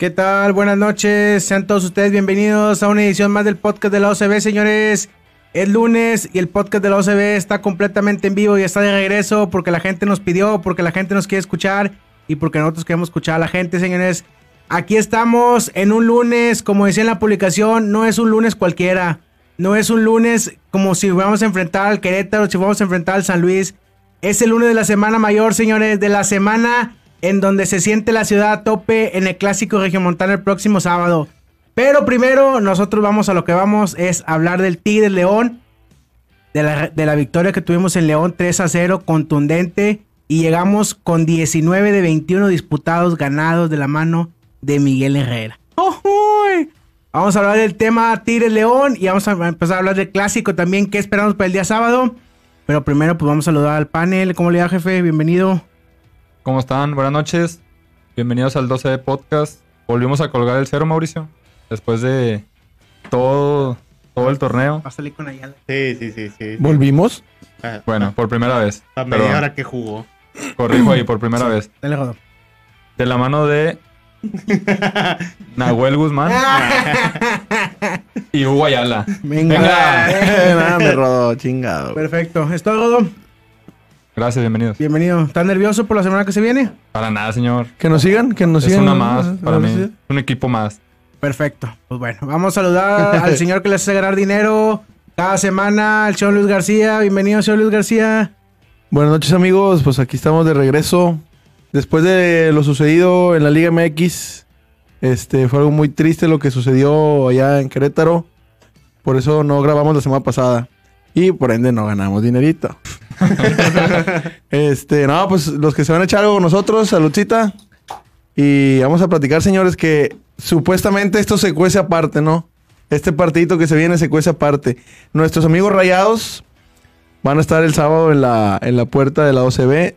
¿Qué tal? Buenas noches. Sean todos ustedes bienvenidos a una edición más del podcast de la OCB, señores. Es lunes y el podcast de la OCB está completamente en vivo y está de regreso porque la gente nos pidió, porque la gente nos quiere escuchar y porque nosotros queremos escuchar a la gente, señores. Aquí estamos en un lunes, como decía en la publicación, no es un lunes cualquiera. No es un lunes como si fuéramos a enfrentar al Querétaro, si fuéramos a enfrentar al San Luis. Es el lunes de la semana mayor, señores, de la semana en donde se siente la ciudad a tope en el clásico regiomontano el próximo sábado. Pero primero, nosotros vamos a lo que vamos, es hablar del Tigre León, de la, de la victoria que tuvimos en León 3 a 0, contundente, y llegamos con 19 de 21 disputados ganados de la mano de Miguel Herrera. ¡Uy! Vamos a hablar del tema Tigre León y vamos a empezar a hablar del clásico también, qué esperamos para el día sábado. Pero primero, pues vamos a saludar al panel. ¿Cómo le va, jefe? Bienvenido. ¿Cómo están? Buenas noches. Bienvenidos al 12 de Podcast. Volvimos a colgar el cero, Mauricio. Después de todo, todo el torneo. Va a salir con Ayala. Sí, sí, sí, sí. ¿Volvimos? Ah, Bueno, por primera vez. a media hora que jugó. corrijo ahí, por primera vez. Dale, joder. De la mano de Nahuel Guzmán y Hugo Ayala. Venga. Venga. Eh, nada, me rodó, chingado. Perfecto. ¿Es todo, Rodo? Gracias, bienvenidos. Bienvenido. ¿Estás nervioso por la semana que se viene? Para nada, señor. Que nos sigan, que nos Es sigan. una más para ¿no? mí. Un equipo más. Perfecto. Pues bueno, vamos a saludar al señor que le hace ganar dinero cada semana, el señor Luis García. Bienvenido, señor Luis García. Buenas noches, amigos. Pues aquí estamos de regreso. Después de lo sucedido en la Liga MX, este fue algo muy triste lo que sucedió allá en Querétaro. Por eso no grabamos la semana pasada. Y por ende no ganamos dinerito. este, no, pues los que se van a echar algo con nosotros, saludcita. Y vamos a platicar, señores, que supuestamente esto se cuece aparte, ¿no? Este partidito que se viene se cuece aparte. Nuestros amigos rayados van a estar el sábado en la, en la puerta de la OCB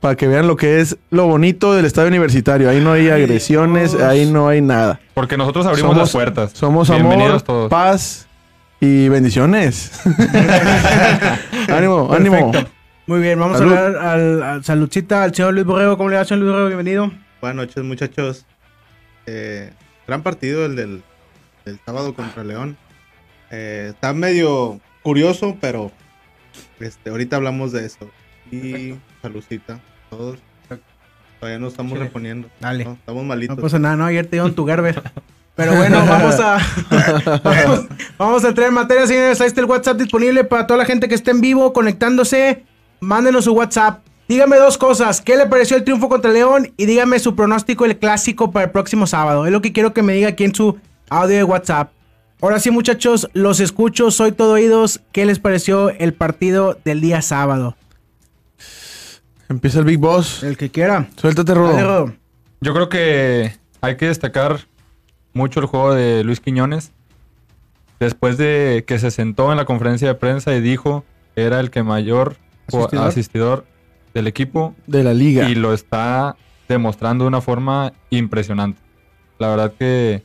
para que vean lo que es lo bonito del estadio universitario. Ahí no hay agresiones, ahí no hay nada. Porque nosotros abrimos Somos- las puertas. Somos Bienvenidos amor, todos. paz y bendiciones. ánimo, ánimo. Muy bien, vamos Salud. a hablar al, al saludcita, al señor Luis Borrego. ¿Cómo le va, señor Luis Borrego? Bienvenido. Buenas noches, muchachos. Eh, gran partido el del, del sábado contra León. Eh, está medio curioso, pero este, ahorita hablamos de eso. Y salucita, todos. Todavía no estamos Chile. reponiendo. Dale. ¿no? Estamos No malitos. pasa nada, ¿no? Ayer te dieron tu Gerber. Pero bueno, vamos a, vamos, vamos a entrar en materia, señores. Ahí está el WhatsApp disponible para toda la gente que esté en vivo, conectándose. Mándenos su WhatsApp. Dígame dos cosas. ¿Qué le pareció el triunfo contra León? Y dígame su pronóstico del clásico para el próximo sábado. Es lo que quiero que me diga aquí en su audio de WhatsApp. Ahora sí, muchachos, los escucho. Soy todo oídos. ¿Qué les pareció el partido del día sábado? Empieza el Big Boss. El que quiera. Suéltate. Rodo. Yo creo que hay que destacar mucho el juego de Luis Quiñones. Después de que se sentó en la conferencia de prensa y dijo que era el que mayor Asistidor. asistidor, del equipo De la liga. y lo está demostrando de una forma impresionante. La verdad que,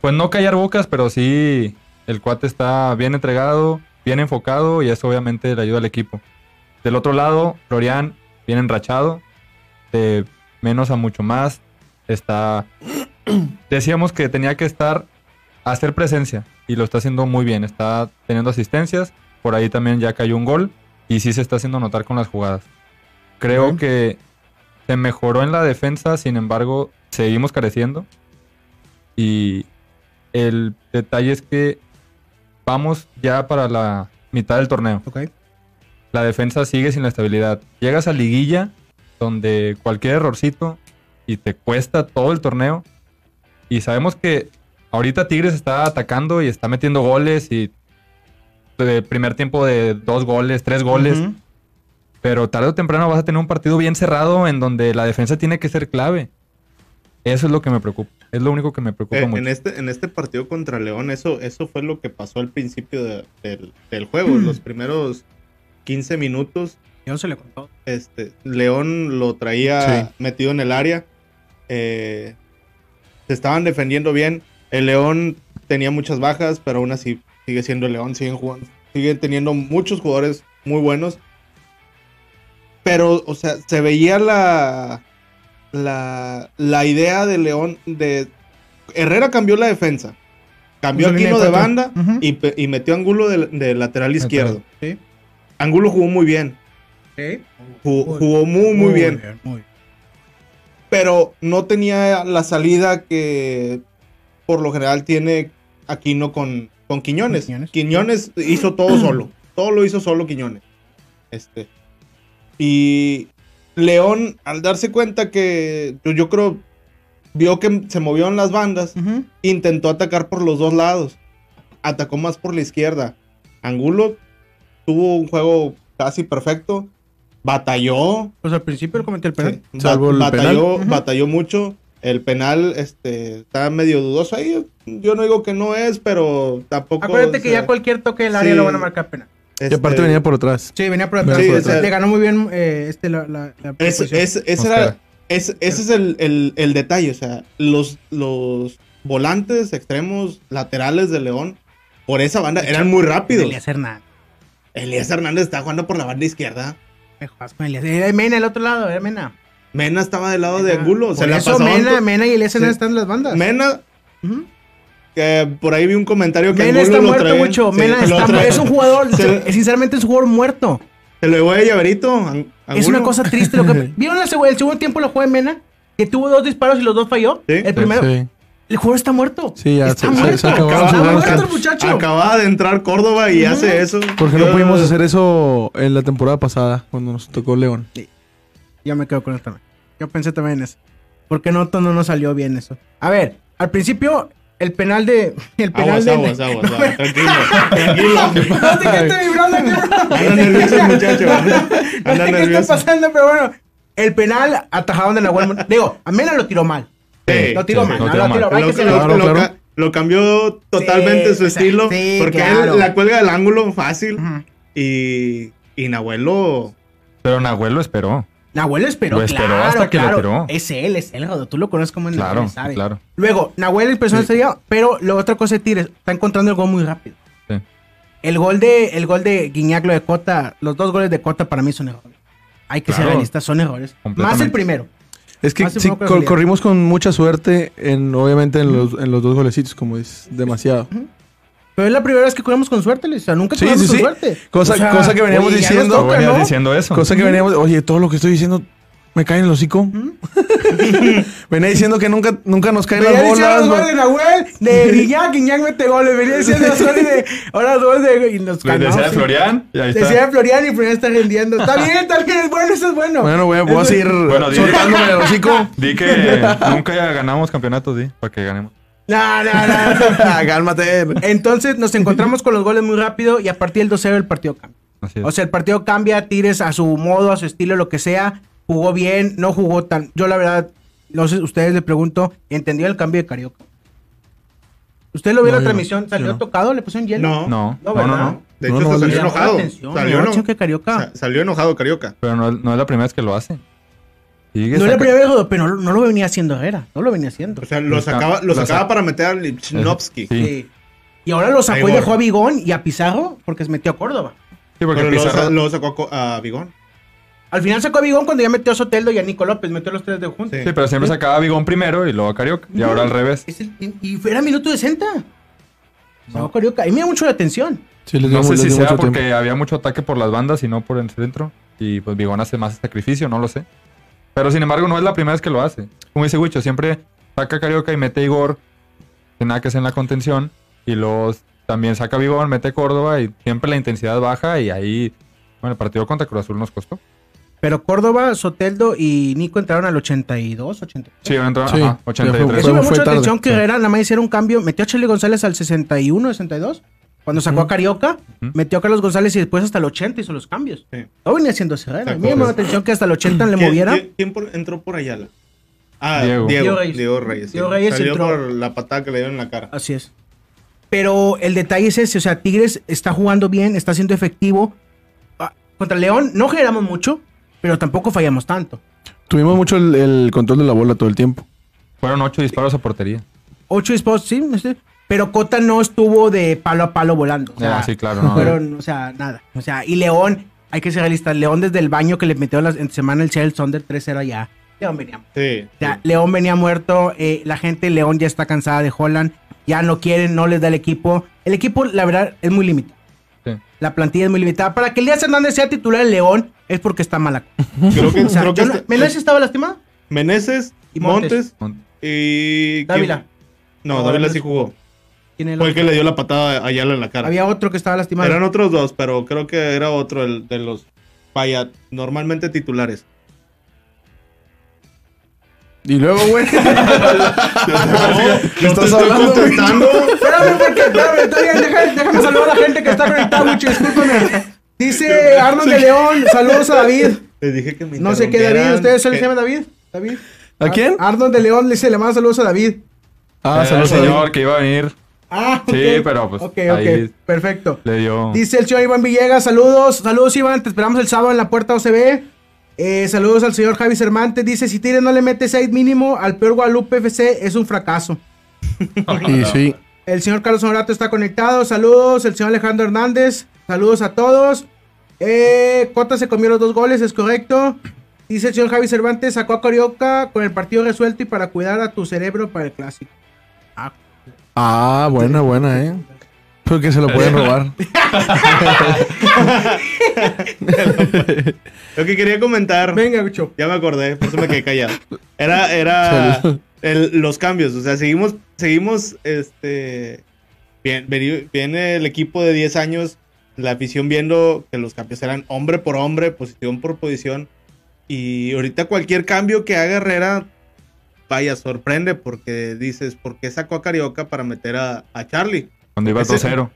pues no callar bocas, pero sí el cuate está bien entregado, bien enfocado y eso obviamente le ayuda al equipo. Del otro lado, Florian bien enrachado, de menos a mucho más. Está. Decíamos que tenía que estar a hacer presencia y lo está haciendo muy bien. Está teniendo asistencias. Por ahí también ya cayó un gol y sí se está haciendo notar con las jugadas. Creo que se mejoró en la defensa, sin embargo, seguimos careciendo. Y el detalle es que vamos ya para la mitad del torneo la defensa sigue sin la estabilidad. Llegas a liguilla donde cualquier errorcito y te cuesta todo el torneo. Y sabemos que ahorita Tigres está atacando y está metiendo goles y de primer tiempo de dos goles, tres goles. Pero tarde o temprano vas a tener un partido bien cerrado en donde la defensa tiene que ser clave. Eso es lo que me preocupa. Es lo único que me preocupa Eh, mucho. en, este, en este partido contra León, eso, eso fue lo que pasó al principio de- del, del juego. Los primeros 15 minutos, Yo se le contó. este, León lo traía Sí. metido en el área. eh, se estaban defendiendo bien. El León tenía muchas bajas, pero aún así sigue siendo el León. Siguen jugando. Siguen teniendo muchos jugadores muy buenos. Pero, o sea, se veía la, la, la idea de León de... Herrera cambió la defensa. Cambió a Puso línea Aquino de banda y, metió a Angulo de, de lateral izquierdo. Sí. Angulo jugó muy bien. Sí. Jugó, jugó muy, muy, bien. muy bien. Pero no tenía la salida que por lo general tiene Aquino con, con Quiñones. Quiñones. Quiñones hizo todo solo. Todo lo hizo solo Quiñones. Este. Y León, al darse cuenta que yo, yo creo, vio que se movió en las bandas, intentó atacar por los dos lados. Atacó más por la izquierda. Angulo tuvo un juego casi perfecto. Batalló. Pues al principio le comenté el penal. Sí, Salvo ba- el batalló, penal. Batalló mucho. El penal este, está medio dudoso ahí. Yo no digo que no es, pero tampoco. Acuérdate que o sea, ya cualquier toque del área sí. lo van a marcar penal. Y aparte este, venía por atrás. Sí, venía por atrás. Sí, por o sea, atrás. le ganó muy bien eh, este, la, la, ese, Oscar. era- es- ese es el, el- el detalle. O sea, los, los volantes extremos laterales de León por esa banda eran muy rápidos. Elías Hernández. Elías Hernández está jugando por la banda izquierda. Me juegas con Elías. Era Mena, el otro lado, era Mena. Mena estaba del lado de. Angulo. Se la eso pasaban Mena, Mena y Elías Sí. están en las bandas. Mena, que por ahí vi un comentario que Mena Angulo está lo muerto mucho. sí, Mena lo está traían- Es un jugador, Se- sinceramente es un jugador muerto. Se le voy a llaverito. An- Es una cosa triste lo que... ¿Vieron la el segundo tiempo lo jugó en Mena? Que tuvo dos disparos y los dos falló. Sí. el primero. Sí. El jugador está muerto. Sí, ya está se- muerto. se acabaron Está muerto el muchacho. Acababa de entrar Córdoba y Ujú. hace eso. ¿Por qué no pudimos hacer eso en la temporada pasada, cuando nos tocó León? Ya me quedo con eso también. Yo pensé también en eso. ¿Por qué no, no nos salió bien eso? A ver, al principio, el penal de. El penal Aguas, de. aguas, aguas, No, aguas. Tranquilo, tranquilo. No sé qué está vibrando aquí. Anda nervioso el muchacho. No Anda sé qué está nervioso. pasando, pero bueno. El penal atajaron de Nahuel. Digo, a Mena lo tiró mal. Sí, Lo tiró sí, mal. lo no, lo mal. mal. Lo, que se lo- lo- Claro, lo claro. ca- lo cambió totalmente Sí, su estilo. sí, porque claro. él la cuelga del ángulo fácil. Y, y Nahuel lo. Pero Nahuel lo esperó. Nahuel esperó, Lo esperó claro, hasta que lo tiró. Es él, es él, Rodo. Tú lo conoces como el Claro, claro. Luego, Nahuel impresionó Sí. este día, pero la otra cosa de Tigres, está encontrando el gol muy rápido. Sí. El gol de, el gol de Guiñac, lo de Cota, los dos goles de Cota para mí son errores. Hay que ser realistas, son errores. Más el primero. Es que sí, cor- corrimos con mucha suerte, en obviamente en los, en los dos golecitos, como es demasiado. Pero es la primera vez que corremos con suerte, Luis. O sea, nunca Sí, corremos sí, con sí. suerte. Cosa- O sea, cosa que veníamos oye, diciendo. Toca, ¿no? diciendo eso. Cosa que veníamos, oye, todo lo que estoy diciendo me cae en el hocico. Venía diciendo que nunca, nunca nos caen Venía las diciendo los bolas. goles de Nahuel, de Guiñac, Guiñac mete goles. Venía diciendo los goles de. Ahora los goles de. Y nos Decía calmamos, de. Florian y ahí está. Decía de Florian y Florian está rendiendo. Está bien, está bien, es bueno, eso es bueno. Bueno, a, voy a seguir Bueno, di- soltándome el hocico. Di que nunca ganamos campeonatos, di, para que ganemos. No, no, no. Cálmate. Entonces nos encontramos con los goles muy rápido y a partir del 2-0 el partido cambia. O sea, el partido cambia, Tigres a su modo, a su estilo, lo que sea. Jugó bien, no jugó tan. Yo, la verdad, no sé, ustedes le pregunto, ¿entendió el cambio de Carioca? ¿Usted lo vio No, en la transmisión? ¿Salió no. tocado? ¿Le pusieron hielo? No. no, No. De hecho, salió enojado. atención, Salió, eno- que Carioca. sa- salió enojado Carioca. Pero no, no es la primera vez que lo hace. Sigue No es la primera vez, pero no, no lo venía haciendo Herrera. No lo venía haciendo. O sea, lo sacaba, sa- lo sacaba sa- para meter a Lipchinovsky. Sí. Sí. Y ahora lo sacó y dejó a Bigón y a Pizarro porque se metió a Córdoba. Sí, porque Pero lo, Pizarro- sa- lo sacó a Bigón. Al final sacó a Bigón cuando ya metió a Soteldo y a Nico López. Metió a los tres de juntos. Sí. Sí, pero siempre sacaba a Bigón primero y luego a Carioca. Y ahora al revés. Es el- y era minuto 60. No, Carioca. Y me da mucho la atención. Sí, les No sé les si sea porque tiempo. había mucho ataque por las bandas y no por el centro. Y pues Bigón hace más sacrificio, no lo sé. Pero sin embargo, no es la primera vez que lo hace. Como dice Wicho, siempre saca a Carioca y mete a Igor. Sin nada que hacer en la contención. Y luego también saca a Bigón, mete a Córdoba. Y siempre la intensidad baja. Y ahí, bueno, el partido contra Cruz Azul nos costó. Pero Córdoba, Soteldo y Nico entraron al 82, 83. Sí, entró Sí, ajá, ya 83. fue- Eso me mucha tarde, atención que sí. Herrera nada más hicieron un cambio. Metió a Charlie González al 61, 62. Cuando sacó a Carioca, Ujú. metió a Carlos González y después hasta el 80 hizo los cambios. Sí. No venía haciendo Herrera. A mí me llamó la atención que hasta el 80 le ¿Quién- moviera. ¿Quién, por- entró por Ayala? Ah, Diego. Diego. Diego Diego Reyes. Reyes. sí. Diego Reyes Salió entró. por la patada que le dieron en la cara. Así es. Pero el detalle es ese, o sea, Tigres está jugando bien, está siendo efectivo. Ah, Contra León no generamos mucho, pero tampoco fallamos tanto. Tuvimos mucho el, el control de la bola todo el tiempo. Fueron ocho disparos a portería. Ocho disparos, sí, sí, pero Cota no estuvo de palo a palo volando. O sea, Ah, sí, claro, no. fueron, o sea, nada. O sea, y León, hay que ser realistas, León desde el baño que le metió la, en semana el Shell Sonder 3-0 allá, León venía Sí. O sea, León venía muerto, eh, la gente León ya está cansada de Holland, ya no quieren, no les da el equipo. El equipo, la verdad, es muy limitado. Sí. La plantilla es muy limitada. Para que Elías Hernández sea titular en León es porque está mala. Creo que, O sea, creo que no- este- ¿Meneses estaba lastimado? Meneses, Y Montes. Montes, y... Dávila. No, No, Dávila sí jugó. ¿Quién era el Fue el que le dio la patada a Ayala en la cara. Había otro que estaba lastimado. Eran otros dos, pero creo que era otro el de los vaya, normalmente titulares. Y luego, güey. No, ¿Qué no estás hablando. Espérame, porque, espérame, está bien, déjame, déjame saludar a la gente que está conectada, mucho, discúlpame. Dice Arnold de León, saludos a David. Les dije que me No sé qué David, ¿ustedes se que- llama David? David. ¿A quién? Arnold de León le dice, le manda saludos a David. Ah, el saludos a señor David. que iba a venir. Ah. Sí, pero, pues, Ok, ahí- ok, perfecto. Le dio. Dice el señor Iván Villegas, saludos, saludos Iván, te esperamos el sábado en la puerta OCB. Eh, saludos al señor Javi Cervantes, dice, si Tigres no le mete 6 mínimo al peor Guadalupe FC, es un fracaso. Y sí. El señor Carlos Honorato está conectado, saludos, el señor Alejandro Hernández, saludos a todos. Eh, Cota se comió los dos goles, es correcto. Dice el señor Javi Cervantes, sacó a Carioca con el partido resuelto y para cuidar a tu cerebro para el clásico. Ah, Ah, buena, buena, eh. Porque se lo pueden robar. Lo que quería comentar, venga, Gucho. ya me acordé, por eso me quedé callado. Era, era el- los cambios, o sea, seguimos, seguimos, este, bien, viene el equipo de 10 años, la afición viendo que los cambios eran hombre por hombre, posición por posición, y ahorita cualquier cambio que haga Herrera, vaya, sorprende, porque dices, ¿por qué sacó a Carioca para meter a, a Charlie? Cuando iba Ese- 2-0.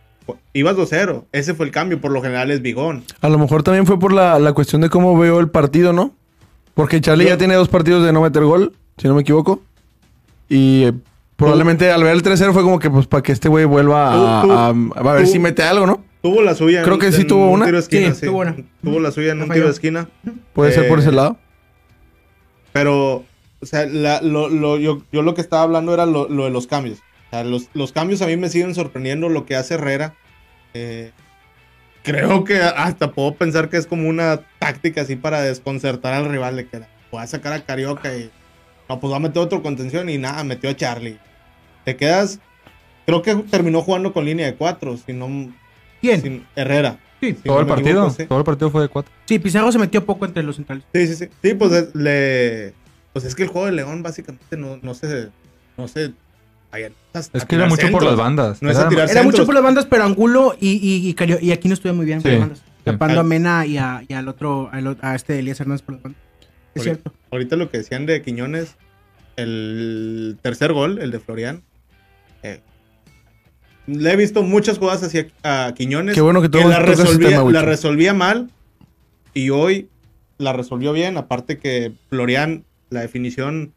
Ibas 2-0, ese fue el cambio, por lo general es Bigón. A lo mejor también fue por la, la cuestión de cómo veo el partido, ¿no? Porque Charlie Yo- ya tiene dos partidos de no meter gol, si no me equivoco. Y eh, probablemente al ver el 3-0 fue como que, pues, para que este güey vuelva a, Tú- tú- a- a ver tú- si mete algo, ¿no? Tuvo la suya. Creo que sí en tuvo un una. tiro esquina, Sí, tuvo una. Tuvo la suya en un tiro de esquina. Puede ser por Eh, ese lado. Pero, o sea, la- lo, lo- yo, yo lo que estaba hablando era lo, lo de los cambios. Sea, los, los cambios a mí me siguen sorprendiendo lo que hace Herrera. Eh, creo que hasta puedo pensar que es como una táctica así para desconcertar al rival de que voy a sacar a Carioca y no, pues va a meter otro contención y nada, metió a Charlie. Te quedas, creo que terminó jugando con línea de cuatro, si no, ¿Quién? sin- Herrera. Sí. Si Todo no el partido. equivoco, sí. Todo el partido fue de 4. Sí, Pizarro se metió poco entre los centrales. Sí, sí, sí. Sí, pues es- le. Pues es que el juego de León básicamente no, no se. No se. Es que era mucho por las bandas. No Era- mucho por las bandas, pero Angulo y, y, y, Cario- y aquí no estuve muy bien por Sí, las bandas. sí. Tapando Al- a Mena y, a, y al otro, al a este Elías Hernández por las bandas. Es Ahorita- cierto. Ahorita lo que decían de Quiñones, el tercer gol, el de Florian. eh, le he visto muchas jugadas hacia a Quiñones. Qué bueno que tú la resolvía, tema, la resolvía mal. Y hoy la resolvió bien. Aparte que Florian, la definición.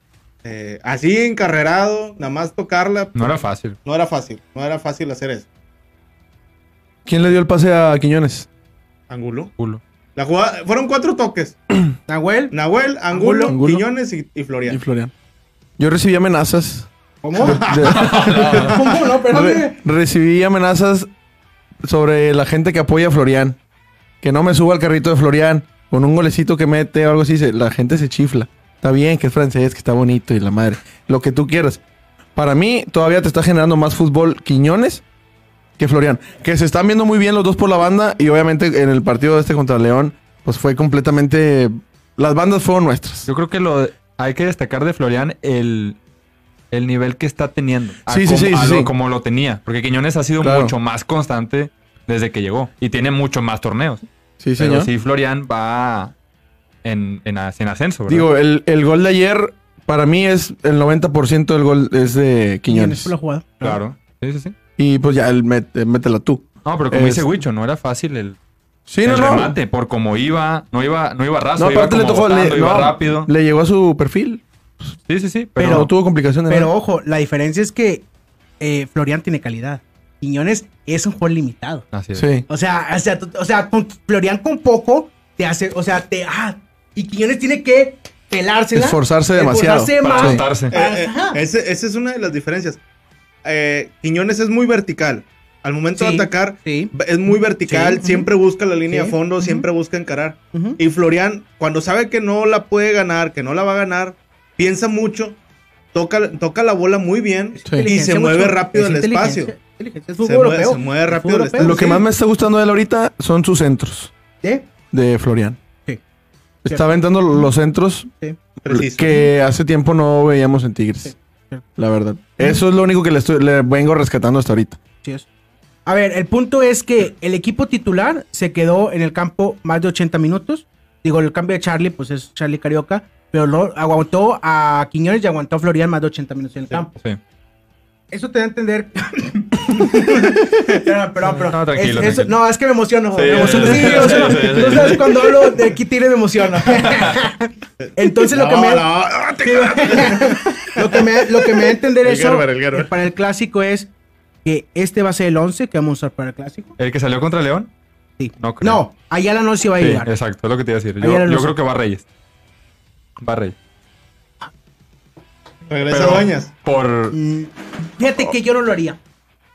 Eh, así encarrerado, nada más tocarla. No era fácil. No era fácil, no era fácil hacer eso. ¿Quién le dio el pase a Quiñones? Angulo. La jugada, fueron cuatro toques. Nahuel, Nahuel, Angulo, Angulo. Quiñones y, y Florian. Y Florian. Yo recibí amenazas. ¿cómo? de- ¿Cómo? No. Re- recibí amenazas sobre la gente que apoya a Florian. Que no me suba al carrito de Florian. Con un golecito que mete o algo así. se- la gente se chifla. Está bien que es francés, que está bonito y la madre. Lo que tú quieras. Para mí, todavía te está generando más fútbol Quiñones que Florian. Que se están viendo muy bien los dos por la banda. Y obviamente en el partido este contra León, pues fue completamente. Las bandas fueron nuestras. Yo creo que lo hay que destacar de Florian el, el nivel que está teniendo. Sí, sí, como, sí, sí, lo- como lo tenía. Porque Quiñones ha sido Claro. mucho más constante desde que llegó. Y tiene mucho más torneos. Sí, Pero señor. sí, Florian va en, en, as- en ascenso, ¿verdad? Digo, el, el gol de ayer, para mí es el 90% del gol es de Quiñones la jugada. claro. Sí, sí, sí. Y pues ya, el met- eh, métela tú. No, pero como Es- dice Huicho, no era fácil el, Sí, el no, no. remate. Por como iba, no iba, no iba raso, No, iba aparte le tocó, le, botando, iba no, rápido. le llegó a su perfil. Sí, sí, sí. Pero, Pero, no tuvo complicación de Pero nada. ojo, la diferencia es que eh, Florian tiene calidad. Quiñones es un juego limitado. así es. Sí. O sea, o sea, o sea, con Florian con poco te hace, o sea, te ah, y Quiñones tiene que pelársela, Esforzarse demasiado. esforzarse Para más. Eh, eh, ese- esa es una de las diferencias. Eh, Quiñones es muy vertical. Al momento Sí, de atacar, sí. es muy vertical, Sí, siempre busca la línea Sí, de fondo, siempre busca encarar. Y Florian, cuando sabe que no la puede ganar, que no la va a ganar, piensa mucho, toca, toca la bola muy bien y se mueve mucho- rápido es el espacio. Se mueve- europeo. se mueve es rápido el europeo, Lo que sí. más me está gustando de él ahorita son sus centros Sí, de Florian. Está aventando los centros sí. Preciso. que hace tiempo no veíamos en Tigres. Sí. La verdad. Eso es lo único que le, estoy, le vengo rescatando hasta ahorita. Sí es. A ver, el punto es que el equipo titular se quedó en el campo más de 80 minutos. Digo, el cambio de Charlie, pues es Charlie Carioca, pero lo aguantó a Quiñones y aguantó a Florian más de 80 minutos en el campo. Sí. Eso te da a entender. Perdón, pero No, tranquilo, es- eso- tranquilo. no, es que me emociono. Sí, me emociono. sí, Sí, sí, me emociono. sí, sí, sí. Tú sabes cuando hablo de Kitty me emociono. Entonces lo que No, me no, te- lo que me lo que me da a entender El eso Gerber, el Gerber. para el clásico es que este va a ser el 11 que vamos a usar para el clásico. ¿El que salió contra León? Sí. No creo. No, Ayala no se va a Sí, llegar. exacto, es lo que te iba a decir. Yo, creo que va Reyes. Va Reyes. Regresa. Por. Mm, Fíjate que yo no lo haría.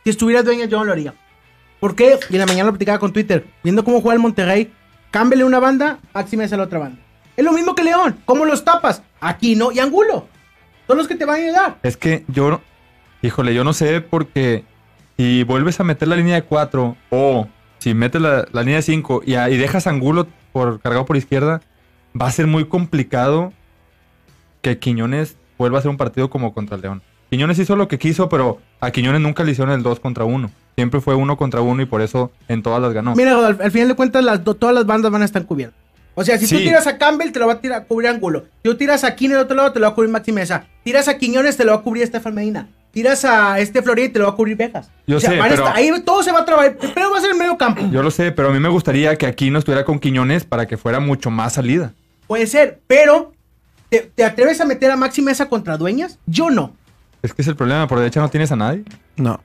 Si estuviera dueña, yo no lo haría. ¿Por qué? Y en la mañana lo platicaba con Twitter. Viendo cómo juega el Monterrey, cámbiale una banda, Maxi Mesa a la otra banda. Es lo mismo que León. ¿Cómo los tapas? Aquino y Angulo. Son los que te van a ayudar. Es que yo. Híjole, yo no sé porque. Si vuelves a meter la línea de 4 o si metes la, línea de 5 y, a- y dejas Angulo por, cargado por izquierda, va a ser muy complicado que Quiñones vuelva a hacer un partido como contra el León. Quiñones hizo lo que quiso, pero a Quiñones nunca le hicieron el 2 contra 1. Siempre fue uno contra uno y por eso en todas las ganó. Mira, Rodolfo, al final de cuentas, las, todas las bandas van a estar cubiertas. O sea, si tú tiras a Campbell, te lo va a tirar, cubrir Angulo. Si tú tiras a Aquino del otro lado, te lo va a cubrir Maxi Mesa. Tiras a Quiñones, te lo va a cubrir Estefan Medina. Tiras a este Florida y te lo va a cubrir Vegas. Yo o sea, sé, pero- estar- ahí todo se va a trabajar. Pero va a ser el medio campo. Yo lo sé, pero a mí me gustaría que aquí no estuviera con Quiñones para que fuera mucho más salida. Puede ser, pero ¿te, te atreves a meter a Maxi Mesa contra Dueñas? Yo no. Es que es el problema, por derecha no tienes a nadie. No.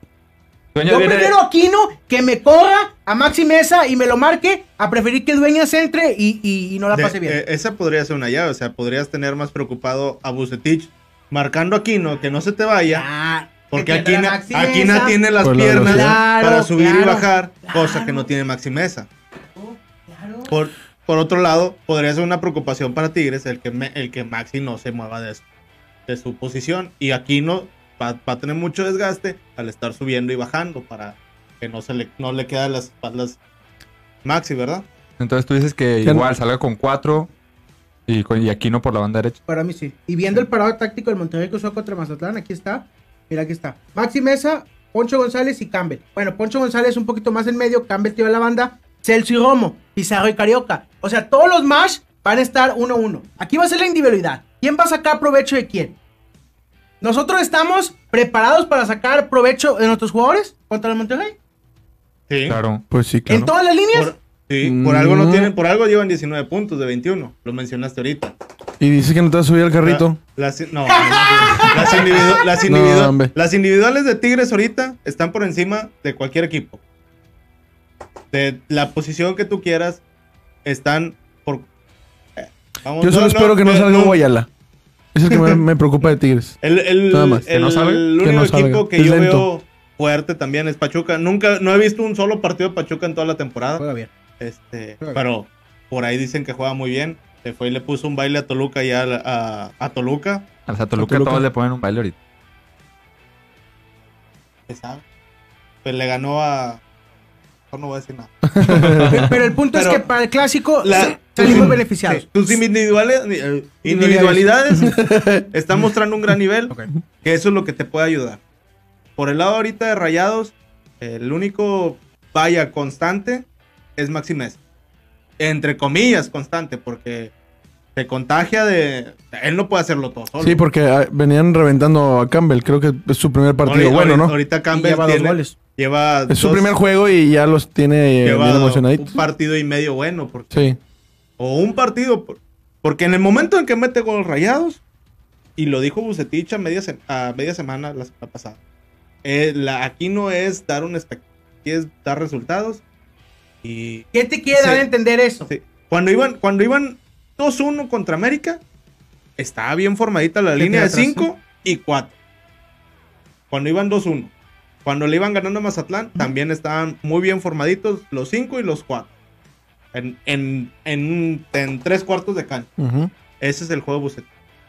Dueñas Yo viene- prefiero a Aquino que me corra a Maxi Mesa y me lo marque a preferir que Dueñas entre y, y- y no la De- pase bien. eh, esa podría ser una llave, o sea, podrías tener más preocupado a Bucetich marcando a Aquino, que no se te vaya, Ah, porque que tendrá Aquina, Maxi Aquina Mesa. tiene las Por la piernas velocidad. para Claro, subir y claro, bajar, cosa que no tiene Maxi Mesa. Claro. Por, por otro lado, podría ser una preocupación para Tigres el que, me- el que Maxi no se mueva de, su- de su posición y Aquino va, va a tener mucho desgaste al estar subiendo y bajando para que no se le, no le quedan las espaldas Maxi, ¿verdad? Entonces tú dices que Ya no- igual salga con cuatro y, con, y Aquino por la banda derecha. Para mí sí. Y viendo el parado táctico del Monterrey que usó contra Mazatlán, aquí está. Mira, aquí está. Maxi Mesa, Poncho González y Campbell. Bueno, Poncho González un poquito más en medio, Campbell tira la banda, Celso y Romo, Pizarro y Carioca. O sea, todos los más van a estar uno a uno. Aquí va a ser la individualidad. ¿Quién va a sacar provecho de quién? Nosotros estamos preparados para sacar provecho de nuestros jugadores contra el Monterrey. Sí. Claro. Pues sí, claro. En todas las líneas. Por, sí, por algo no Mm. tienen, por algo llevan 19 puntos de 21. Lo mencionaste ahorita. Y dice que no te vas a subir al carrito. La- las, no, no, las, individu- las, No, individu- hombre. las individuales de Tigres ahorita están por encima de cualquier equipo. De la posición que tú quieras, están vamos, Yo solo espero que no eh, salga Guayala. Es el que me, me preocupa de Tigres. El, el, Nada más. Que el- no salga. el Que único no salga. equipo que Es yo lento. veo fuerte también es Pachuca. Nunca, no he visto un solo partido de Pachuca en toda la temporada. Juega bien. Este, Juega pero por ahí dicen que juega muy bien. Se fue y le puso un baile a Toluca ya a, a, a Toluca. A Toluca Toluca. todos le ponen un baile ahorita. Pues le ganó a. No, no voy a decir nada. Pero el punto Pero es que para el clásico la- salimos beneficiados. Sí, tus individuales, eh, individualidades están mostrando un gran nivel. Que eso es lo que te puede ayudar. Por el lado ahorita de Rayados, el único vaya constante es Maxi Mesa. Entre comillas, constante, porque se contagia de. Él no puede hacerlo todo solo. Sí, porque ah, venían reventando a Campbell. Creo que es su primer partido Ahorita- bueno, ¿no? Ahorita Campbell lleva dos tiene, goles. Lleva Es su dos- primer juego y ya los tiene eh, bien un emocionaditos. partido y medio bueno. Porque, Sí. O un partido. por- Porque en el momento en que mete gol rayados, y lo dijo Bucetich a media, a media semana la semana pasada, eh, la- aquí no es dar un espectáculo, aquí es dar resultados. Y ¿Qué te quiere dar Sí. a entender eso? Sí. Cuando iban, cuando iban 2-1 contra América, estaba bien formadita la ¿Qué línea de tiene atrás, 5 y 4. Cuando iban 2-1. Cuando le iban ganando a Mazatlán, también estaban muy bien formaditos los 5 y los 4. En, en, en, en tres cuartos de cancha. Ese es el juego Bucetich.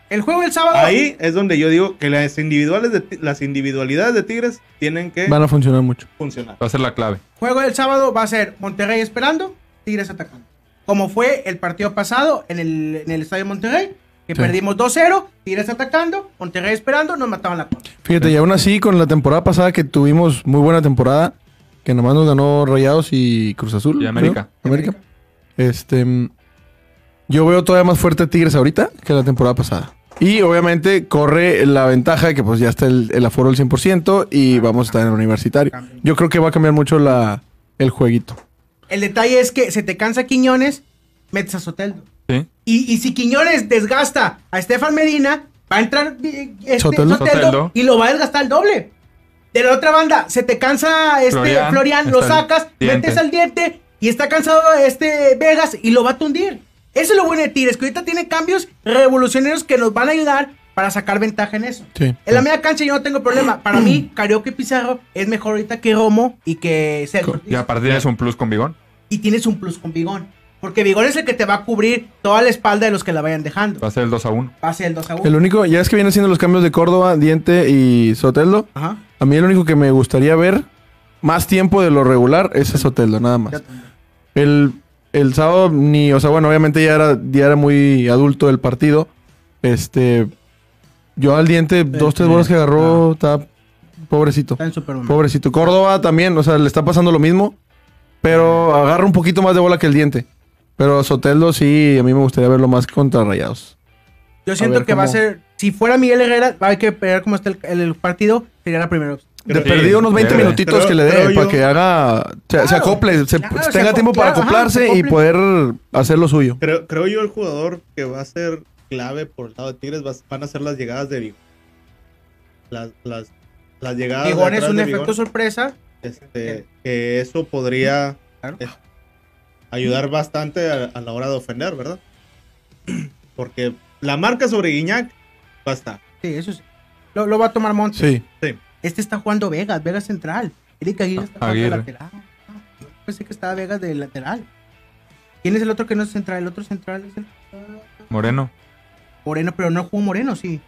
El juego del sábado. Ahí es donde yo digo que las, individuales de, las individualidades de Tigres tienen que Van a funcionar mucho. funcionar. Va a ser la clave. Juego del sábado va a ser Monterrey esperando, Tigres atacando. Como fue el partido pasado en el, en el Estadio Monterrey, que Sí. perdimos 2-0, Tigres atacando, Monterrey esperando, nos mataban la contra. Fíjate, y aún así, con la temporada pasada que tuvimos muy buena temporada, que nomás nos ganó Rayados y Cruz Azul. Y. América. América. Este. Yo veo todavía más fuerte a Tigres ahorita que la temporada pasada. Y obviamente corre la ventaja de que pues ya está el, el aforo al 100% y vamos a estar en el universitario. Yo creo que va a cambiar mucho la, el jueguito. El detalle es que se te cansa Quiñones, metes a Soteldo. ¿Sí? Y, y si Quiñones desgasta a Estefan Medina, va a entrar eh, este, Soteldo. Soteldo, Soteldo. y lo va a desgastar el doble. De la otra banda, se te cansa este Florian, Florian, lo sacas, diente. metes al diente y está cansado este Vegas y lo va a tundir. Eso es lo bueno de Tigres, que ahorita tiene cambios revolucionarios que nos van a ayudar para sacar ventaja en eso. Sí. En la media cancha yo no tengo problema. Para mí, Carioca y Pizarro es mejor ahorita que Romo y que Sergio. Y aparte tienes un plus con Bigón. Y tienes un plus con Bigón. Porque Bigón es el que te va a cubrir toda la espalda de los que la vayan dejando. Va a ser el 2 a 1. Va a ser el 2 a 1. El único, ya es que vienen siendo los cambios de Córdoba, Diente y Soteldo. Ajá. A mí el único que me gustaría ver más tiempo de lo regular es a Soteldo, nada más. El, el sábado ni, o sea, bueno, obviamente ya era, ya era muy adulto el partido. Este, yo al diente, dos, tres bolas que agarró, está pobrecito. Está en Superman. Pobrecito. Córdoba también, o sea, le está pasando lo mismo, pero agarra un poquito más de bola que el diente. Pero Soteldo sí, a mí me gustaría verlo más contra Rayados. Yo siento que va a ser. Si fuera Miguel Herrera, va a haber que ver cómo está el, el- el partido. Sería la primera opción. De perdido unos 20 debe. minutitos que le dé para yo- que haga, se, acople, se, claro, tenga se tiempo para acoplarse se y poder hacer lo suyo. Creo, creo yo el jugador que va a ser clave por el lado de Tigres va- van a ser las llegadas de Vigo. Las, las, las llegadas de Bigón es un de efecto sorpresa. este, que eso podría Claro. eh, ayudar bastante a, a la hora de ofender, ¿verdad? Porque la marca sobre Guiñac va a estar. Sí, eso sí. Lo, lo va a tomar Montes. Sí. Sí. Este está jugando Vegas, Vegas central. Eric Aguirre está jugando Aguirre. lateral. Ah, yo pensé que estaba Vegas de lateral. ¿Quién es el otro que no es central? El otro central es el Moreno. Moreno, pero no jugó Moreno, sí.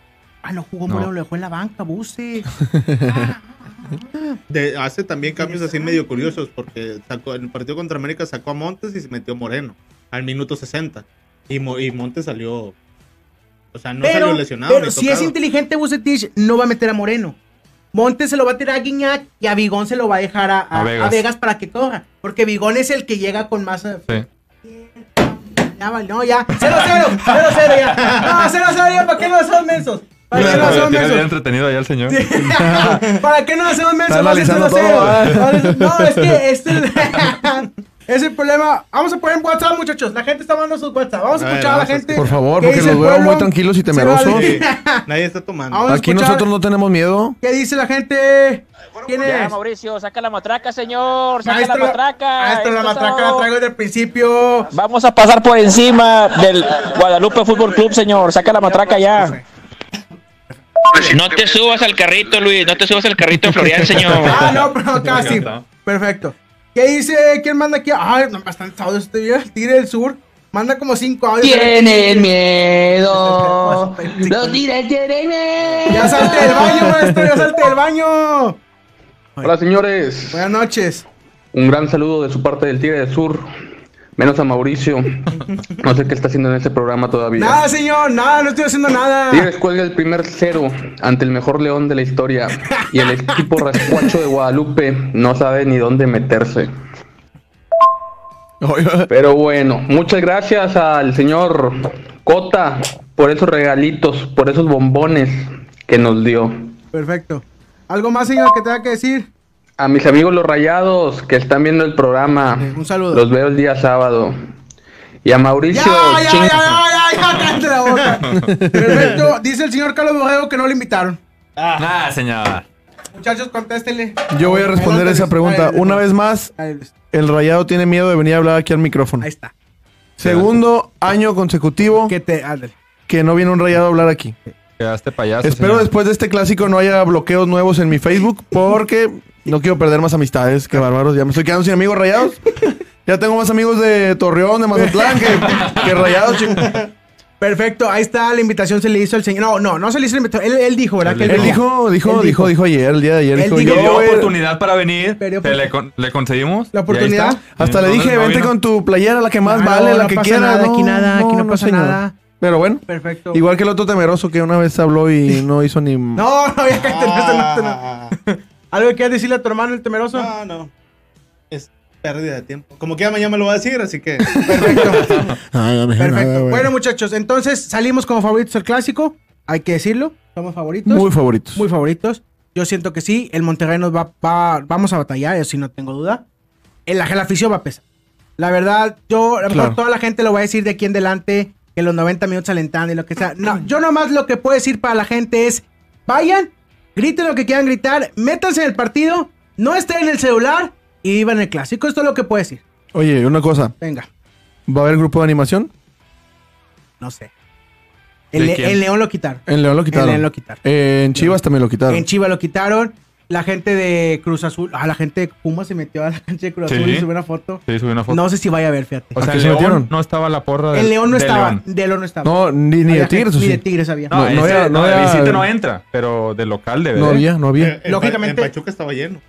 Ah, no jugó No. Moreno, lo dejó en la banca, Buse. De- hace también cambios así medio curiosos porque sacó, en el partido contra América sacó a Montes y se metió Moreno al minuto 60. Y, Mo- y Montes salió. O sea, no pero salió lesionado. pero si es inteligente Bucetich, no va a meter a Moreno. Montes se lo va a tirar a Guiñac y a Bigón se lo va a dejar a, a- A a Vegas. Para que corra. Porque Bigón es el que llega con más. eh, Sí. Ya, no, ya. 0-0, 0-0 ya. No, 0-0 ya, ¿para qué no hacemos mensos? ¿Para qué no hacemos mensos? entretenido allá el señor. ¿Para qué no hacemos mensos? Está Va a ser analizando 0-0. No, es que este es el problema. Vamos a poner en WhatsApp, muchachos. La gente está mandando sus WhatsApp. Vamos a A ver, escuchar a la gente. Por favor, ¿Qué porque los veo muy tranquilos y temerosos. vale. Nadie está tomando. Vamos Aquí escuchar nosotros no tenemos miedo. ¿Qué dice la gente? ¿Quién Ya, es? Mauricio, saca la matraca, señor. Saca Maestro, la matraca. Maestro, la Esto es matraca la todo. traigo desde el principio. Vamos a pasar por encima del Guadalupe Fútbol Club, señor. Saca la matraca ya. No te subas al carrito, Luis. No te subas al carrito de Florian, señor. Ah, no, pero casi. Perfecto. ¿Qué dice? ¿Quién manda aquí? Ay, no, bastante audios este día. El Tigre del Sur. Manda como cinco audios. Tienen miedo. Los tigres tienen miedo. Ya salte del baño, maestro. Ya salte del baño. Hola señores, Buenas noches. un gran saludo de su parte del Tigre del Sur, menos a Mauricio, no sé qué está haciendo en este programa todavía. Nada, señor. Nada, no estoy haciendo nada. Tigres cuelga el primer cero ante el mejor león de la historia y el equipo rascuacho de Guadalupe no sabe ni dónde meterse. Pero bueno, muchas gracias al señor Cota por esos regalitos, por esos bombones que nos dio. Perfecto. ¿Algo más, señor, que tenga que decir? A mis amigos los rayados que están viendo el programa, Un saludo. los veo el día sábado. Y a Mauricio, Ya, ya, ching- ya, ya, ya, la boca. Perfecto. Dice el señor Carlos Borrego que no lo invitaron. Ah, señor. Muchachos, contéstenle. Yo voy a responder esa pregunta. Una vez más, Ahí el rayado tiene miedo de venir a hablar aquí al micrófono. está. Segundo año consecutivo Que te. que no viene un rayado a hablar aquí. Quedaste payaso. Espero señor. después de este clásico no haya bloqueos nuevos en mi Facebook porque no quiero perder más amistades. Qué bárbaros. Ya me estoy quedando sin amigos rayados. Ya tengo más amigos de Torreón, de Mazatlán que, que rayados. Perfecto, ahí está la invitación se le hizo al señor. No, no, no se le hizo la invitación. Él, él dijo, ¿verdad? Que Él dijo, dijo, Él dijo, dijo ayer, el día de ayer. Él dijo, dijo, yo Dio oportunidad para venir. Pero- te le, con- le concedimos. La oportunidad. Hasta le dije, no vente vino. con tu playera, la que más Ah, vale, no, la no que pasa quieras. nada, aquí nada, aquí no pasa nada. Pero bueno, Perfecto. igual que el otro temeroso que una vez habló y no hizo ni... No, no, ya cállate, no, no, no, no. Ah, ¿Algo que quieras decirle a tu hermano, el temeroso? no, no. Es pérdida de tiempo. Como que ya mañana me lo va a decir, así que. Perfecto. Ay, no Perfecto. nada, bueno, muchachos, entonces salimos como favoritos al clásico. Hay que decirlo. Somos favoritos. Muy favoritos. Muy favoritos. Yo siento que sí. El Monterrey nos va, va- vamos a batallar, eso sí no tengo duda. El, la, la afición va a pesar. La verdad, yo, a lo mejor Claro. toda la gente lo va a decir de aquí en adelante, que los 90 minutos alentando y lo que sea. No, yo nomás lo que puedo decir para la gente es, vayan, griten lo que quieran gritar, métanse en el partido, no estén en el celular y vivan el clásico. Esto es lo que puedo decir. Oye, una cosa. Venga, ¿Va a haber grupo de animación? no sé. El León lo quitaron. En León lo quitaron. En León lo quitaron. Eh, en Chivas también lo quitaron. En Chivas lo quitaron. La gente de Cruz Azul, ah, la gente de Puma se metió a la cancha de Cruz Sí. Azul y subió una foto. Sí, subí una foto. No sé si vaya a ver, fíjate. o sea, ¿A qué el se León metieron? no estaba la porra del el León no de estaba. León. De León no estaba. No, ni, ni de Tigres, gente- ¿o Ni sí? de Tigres había. No, No, no ese- había- no de visita no entra, pero de local debe No de. había, no había. En- Lógicamente- En Pachuca estaba lleno.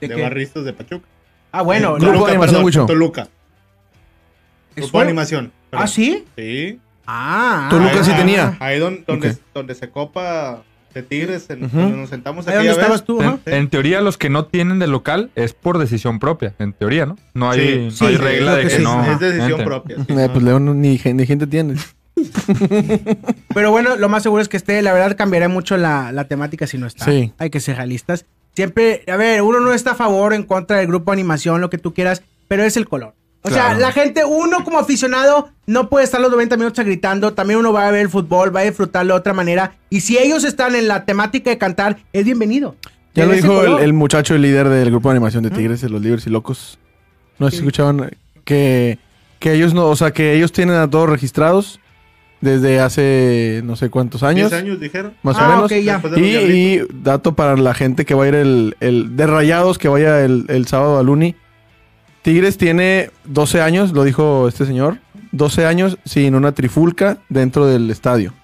¿De De, barristas de Pachuca. Ah, bueno. En no, Grupo de Toluca, animación, perdón. Toluca. ¿es Grupo de animación. ¿Ah, perdón. sí? Sí. Ah. Toluca ah, sí ah, tenía. Ahí donde se copa de Tigres, nos sentamos aquí. ves. estabas tú. En, en teoría, los que no tienen de local es por decisión propia. En teoría, ¿no? No hay, Sí, no sí, hay creo regla de que no. Es decisión propia. sí, Eh, no. pues León ni, ni gente tiene. Pero bueno, lo más seguro es que esté. La verdad, cambiará mucho la, la temática si no está. Sí. Hay que ser realistas. Siempre, a ver, uno no está a favor o en contra del grupo de animación, lo que tú quieras, pero es el color. O sea, la gente, uno como aficionado, no puede estar los 90 minutos gritando. También uno va a ver el fútbol, va a disfrutarlo de otra manera. Y si ellos están en la temática de cantar, es bienvenido. Ya lo dijo el, muchacho, el líder del grupo de animación de Tigres, de los Libres y Locos. No sé si Sí. escuchaban que, que ellos no, o sea, que ellos tienen a todos registrados desde hace no sé cuántos años. 10 años dijeron. Más Ah, o menos. ok, ya. Y, y dato para la gente que va a ir el, el de Rayados, que vaya el, el sábado al Uni. Tigres tiene 12 años, lo dijo este señor. 12 años sin una trifulca dentro del estadio.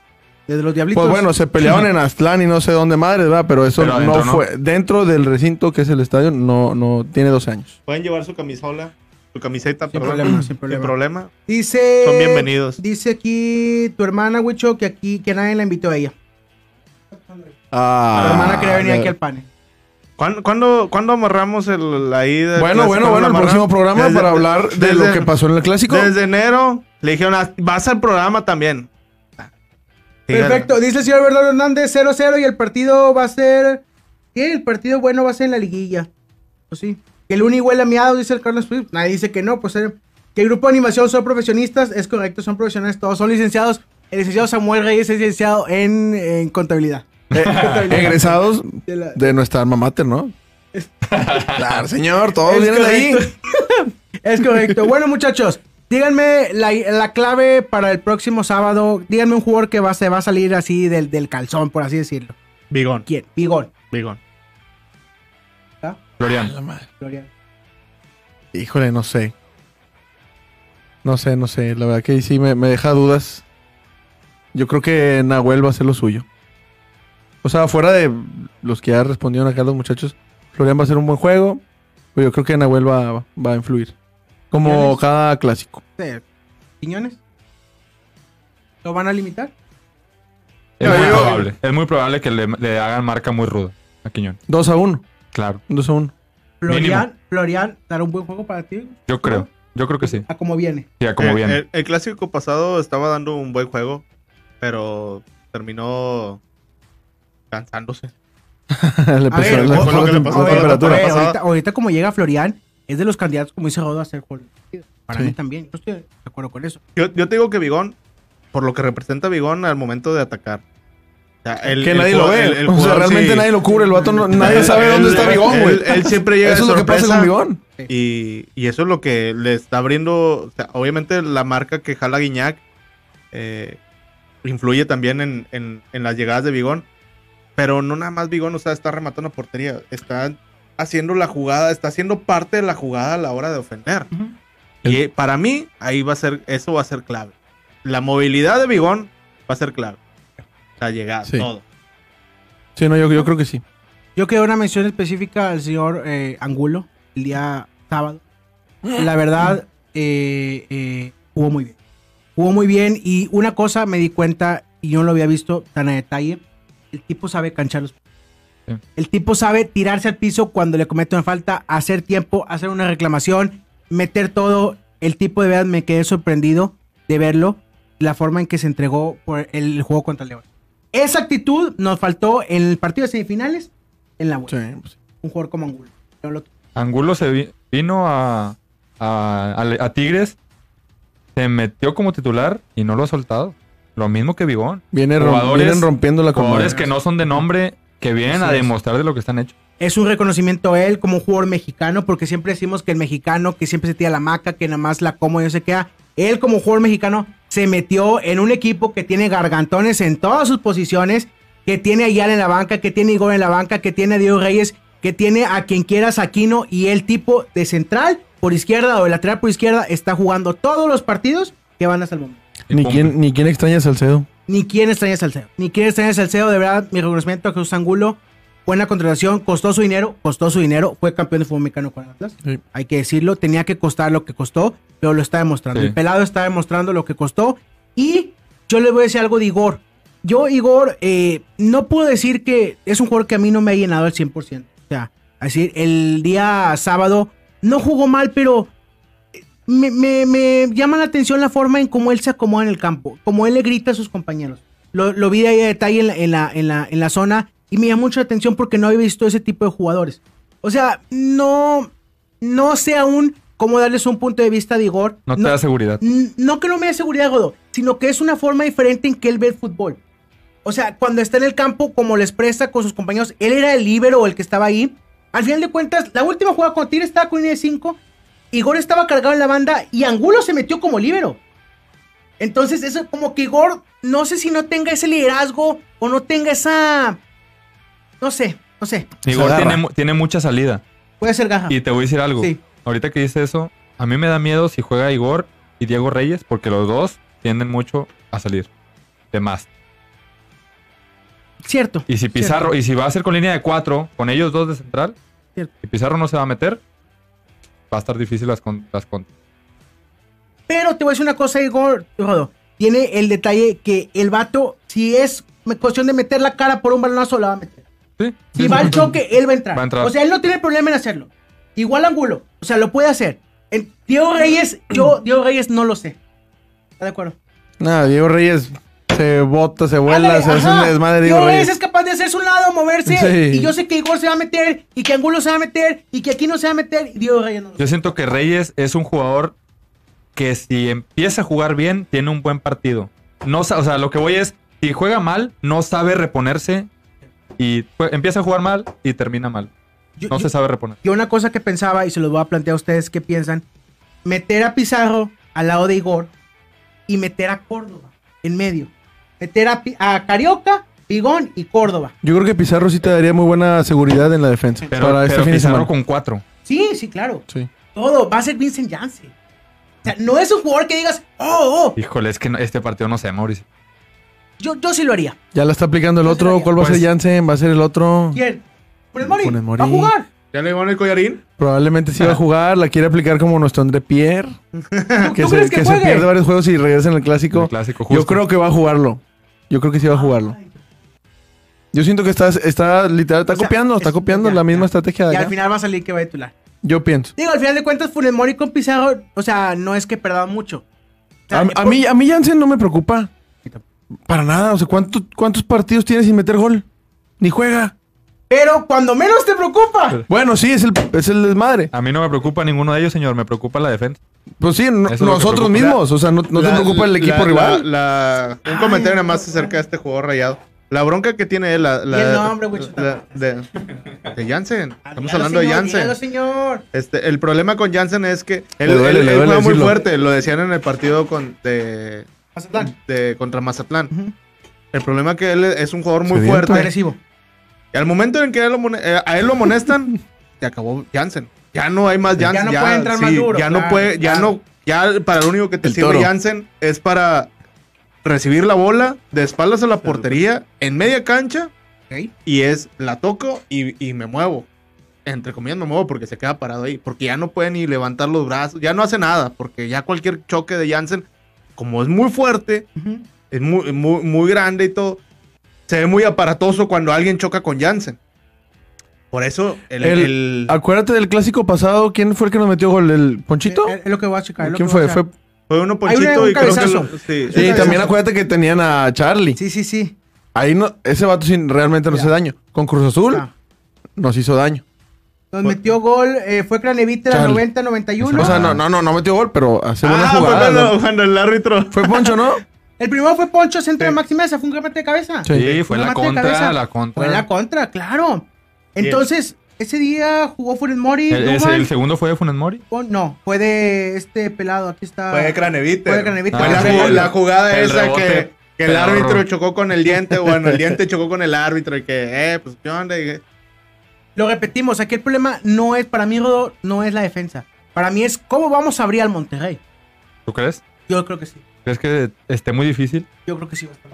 Desde los diablitos. Pues bueno, se peleaban en Aztlán y no sé dónde madre, ¿verdad? Pero eso Pero no fue. Dentro del recinto que es el estadio, no, no tiene 12 años. Pueden llevar su camisola, su camiseta, Sin perdón. problema, sin problema. Sin problema. Dice. Son bienvenidos. Dice aquí tu hermana, Wicho, que aquí, que nadie la invitó a ella. Ah, tu hermana quería venir aquí al panel. ¿Cuándo, cuándo, cuándo amarramos el, la ida? Bueno, bueno, bueno, el próximo programa para hablar de lo que pasó en el clásico. Desde enero le dijeron, "Ah, vas al programa también. Perfecto, dice el señor Bernardo Hernández 0-0 y el partido va a ser. ¿Qué? El partido bueno va a ser en la liguilla. Pues sí. Que el uni huele a miado, dice el Carlos Swift. Nadie dice que no, pues eh, que el grupo de animación son profesionistas. Es correcto, son profesionales, todos son licenciados. El licenciado Samuel Reyes es licenciado en, en contabilidad. Egresados De la- de nuestra alma mater, ¿no? claro, señor, todos Es vienen de ahí. es correcto. Bueno, muchachos, díganme la, la clave para el próximo sábado. Díganme un jugador que va, se va a salir así del, del calzón, por así decirlo. Bigón, ¿Quién? Bigón. bigón. Florian. Florian. Híjole, no sé. No sé, no sé. La verdad que sí me, me deja dudas. Yo creo que Nahuel va a hacer lo suyo. O sea, fuera de los que ya respondieron acá los muchachos, Florian va a hacer un buen juego. Pero yo creo que Nahuel va, va a influir. Como cada clásico. Sí. ¿Quiñones? ¿Lo van a limitar? Es muy probable. Es muy probable que le, le hagan marca muy ruda a Quiñón. 2 a 1. Claro. 2 a 1. Florian, Florian, ¿dará un buen juego para ti? Yo creo. Yo creo que sí. A como viene. Sí, a como Eh, bien. El, el clásico pasado estaba dando un buen juego, pero terminó cansándose. le A pesó ver, la, o- fue lo que le la pasó a la temperatura. Ahorita, ahorita como llega Florian, es de los candidatos, como dice Rodo, a ser partido. Para Sí. mí también. Yo estoy de acuerdo con eso. Yo, yo te digo que Bigón, por lo que representa Bigón al momento de atacar. O sea, el- que el nadie lo ve. el- el o sea, realmente sí- nadie lo cubre. El vato no- nadie sabe dónde está él- Bigón, güey. Él, él siempre llega Eso es lo que pasa con. Bigón. Y, y eso es lo que le está abriendo, o sea, obviamente la marca que jala Guiñac eh, influye también en, en- en las llegadas de Bigón, pero no nada más Bigón, o sea, está rematando portería, está haciendo la jugada, está haciendo parte de la jugada a la hora de ofender. Y eh, para mí, ahí va a ser, eso va a ser clave. La movilidad de Bigón va a ser clave. La llegada, Sí. todo. Sí, no, yo, yo creo que sí. Yo quiero una mención específica al señor eh, Angulo el día sábado. La verdad, eh, eh, jugó muy bien. Jugó muy bien y una cosa me di cuenta y yo no lo había visto tan a detalle. El tipo sabe canchar los Sí. El tipo sabe tirarse al piso cuando le comete una falta, hacer tiempo, hacer una reclamación, meter todo. El tipo de verdad me quedé sorprendido de verlo, la forma en que se entregó por el juego contra León. Esa actitud nos faltó en el partido de semifinales en la vuelta. Sí, pues, Un jugador como Angulo. Lo- Angulo se vi- vino a, a, a- a Tigres, se metió como titular y no lo ha soltado. Lo mismo que Bigón. viene Jugadores- vienen rompiendo la Jugadores que no son de nombre, que vienen a Así es. demostrar de lo que están hechos. Es un reconocimiento a él como un jugador mexicano, porque siempre decimos que el mexicano que siempre se tira la maca, que nada más la como y no se queda. Él como jugador mexicano se metió en un equipo que tiene gargantones en todas sus posiciones, que tiene a Ayala en la banca, que tiene a Igor en la banca, que tiene a Diego Reyes, que tiene a quien quieras Aquino y el tipo de central por izquierda o de lateral por izquierda está jugando todos los partidos que van hasta el momento. Ni quién, ni quién extraña a Salcedo. Ni quién extraña a Salcedo. Ni quién extraña a Salcedo. De verdad, mi reconocimiento a Jesús Angulo. Buena contratación. Costó su dinero. Costó su dinero. Fue campeón de fútbol mexicano con Atlas. Sí. Hay que decirlo. Tenía que costar lo que costó. Pero lo está demostrando. Sí. El pelado está demostrando lo que costó. Y yo le voy a decir algo de Igor. Yo, Igor, eh, no puedo decir que es un jugador que a mí no me ha llenado al 100%. O sea, así, el día sábado no jugó mal, pero me, me- me llama la atención la forma en cómo él se acomoda en el campo, como él le grita a sus compañeros. Lo, lo vi de ahí a detalle en la, en, la, en, la, en la zona y me llamó mucho la atención porque no había visto ese tipo de jugadores. O sea, no, no sé aún cómo darles un punto de vista de Igor. No te da seguridad. No que no me dé seguridad, Godo, sino que es una forma diferente en que él ve el fútbol. O sea, cuando está en el campo, como le expresa con sus compañeros, él era el líbero o el que estaba ahí. Al final de cuentas, la última jugada con Tigre estaba con línea de 5. Igor estaba cargado en la banda y Angulo se metió como líbero. Entonces, eso como que Igor, no sé si no tenga ese liderazgo o no tenga esa. No sé, no sé. Igor tiene mucha salida. Puede ser gaja. Y te voy a decir algo. Sí. Ahorita que dice eso, a mí me da miedo si juega Igor y Diego Reyes, porque los dos tienden mucho a salir. De más. Cierto. Y si Pizarro, y si va a ser con línea de cuatro, con ellos dos de central, Cierto. y Pizarro no se va a meter, va a estar difícil las, con- las con- Pero te voy a decir una cosa, Igor. Rodo. Tiene el detalle que el vato, si es cuestión de meter la cara por un balonazo, la va a meter. Sí, Si sí, va sí. al choque, él va a entrar. Va a entrar. O sea, él no tiene problema en hacerlo. Igual Angulo. O sea, lo puede hacer. En Diego Reyes, yo, Diego Reyes no lo sé. ¿Está de acuerdo? Nada, Diego Reyes se bota, se vuela, Ándale, se hace un desmadre Reyes Reyes. es capaz de hacerse un lado, moverse. Sí. Y yo sé que Igor se va a meter, y que Angulo se va a meter, y que aquí no se va a meter. Y Diego Reyes no lo sé. Yo siento que Reyes es un jugador que si empieza a jugar bien, tiene un buen partido. No, o sea, lo que voy es, si juega mal, no sabe reponerse y empieza a jugar mal y termina mal. Yo- No yo- se sabe reponer. Yo una cosa que pensaba, y se los voy a plantear a ustedes qué piensan, meter a Pizarro al lado de Igor y meter a Córdoba en medio. Meter a, Pi- a Carioca, Pigón y Córdoba. Yo creo que Pizarro sí te daría muy buena seguridad en la defensa. Pero, para este pero fin de semana. con cuatro. Sí, sí, claro. Sí. Todo. Va a ser Vincent Janssen. O sea, no es un jugador que digas, oh, oh, Híjole, es que no- este partido no sé, Mauricio. yo, yo sí lo haría. Ya la está aplicando el Yo otro. ¿Cuál va a Pues- ser Jansen? ¿Va a ser el otro? ¿Quién? Funes Mori. Funes Mori. Va a jugar. ¿Ya le van el collarín? Probablemente sí va a jugar. La quiere aplicar como nuestro André Pierre. ¿Tú, Que, tú se, crees que, que se juegue? pierde varios juegos y regresa en el clásico. El clásico, Yo creo que va a jugarlo. Yo creo que sí va a jugarlo. Yo siento que está, está literal, está O sea, copiando, está es- copiando ya, la misma ya. estrategia de Y al final va a salir que va a titular. Yo pienso. Digo, al final de cuentas, Funes Mori con Pizarro, o sea, no es que perdaba mucho. O sea, A, a mí, a mí Jansen no me preocupa. Para nada. O sea, ¿cuánto- ¿cuántos partidos tiene sin meter gol? Ni juega. Pero cuando menos te preocupa. Bueno, sí, es el, es el desmadre. A mí no me preocupa ninguno de ellos, señor. Me preocupa la defensa. Pues sí, no- es nosotros mismos. O sea, no, no te La- preocupa el equipo la- rival. la- la- un comentario nada más acerca de este jugador rayado. La bronca que tiene él, la, la- Y el nombre, güey, la- de, de Jansen. Estamos Dígalo, hablando de señor, Jansen. dígalo, señor. Este, el problema con Jansen es que él, Le duele, él- él duele juega muy fuerte. Lo decían en el partido con, de, Mazatlán. de- contra Mazatlán. Ujú. El problema que él es un jugador muy fuerte. Agresivo. Y al momento en que a él lo, eh, a él lo amonestan, se acabó Jansen. Ya no hay más Ya Jansen. no puede entrar más duro, Ya no puede, ya claro. no, ya para lo único que te El sirve toro. Jansen es para recibir la bola de espaldas a la portería en media cancha y es la toco y, y me muevo. Entre comillas me muevo porque se queda parado ahí. Porque ya no puede ni levantar los brazos. Ya no hace nada. Porque ya cualquier choque de Jansen, como es muy fuerte, es muy, muy, muy grande y todo. Se ve muy aparatoso cuando alguien choca con Jansen. Por eso, el, El- el- Acuérdate del clásico pasado. ¿Quién fue el que nos metió gol? ¿El Ponchito? Es, es lo que voy a checar. ¿Quién fue? Fue fue uno ponchito un y creo que lo- sí, Sí, cabezazo. también acuérdate que tenían a Charlie. Sí, sí, sí. Ahí no, ese vato sí realmente no hace daño. Con Cruz Azul Ya. nos hizo daño. Nos metió gol, eh, fue Cranevite la Charlie. 90-91. O sea, no, no, no, no metió gol, pero hace buenas Ah, fue jugadas. cuando, ¿no? cuando el árbitro. Fue Poncho, ¿no? El primero fue Poncho, centro Sí. de máxima esa fue un remate de cabeza. Sí. Fue Un la contra, la contra. Fue la contra, claro. Entonces, ese día jugó Funes Mori. El, ese- el segundo fue de Funes Mori. con- no, fue de este pelado. Aquí está. Fue de Cranevite. Fue de Cranevite. Fue Ah, la, el- jugada el esa rebote que, que el árbitro chocó con el diente. Bueno, el diente chocó con el árbitro. Y que, eh, pues, ¿qué onda? Y Lo repetimos, aquí el problema no es, para mí, Rodo, no es la defensa. Para mí es cómo vamos a abrir al Monterrey. ¿Tú crees? Yo creo que sí. ¿Crees que esté muy difícil? Yo creo que sí va a estar.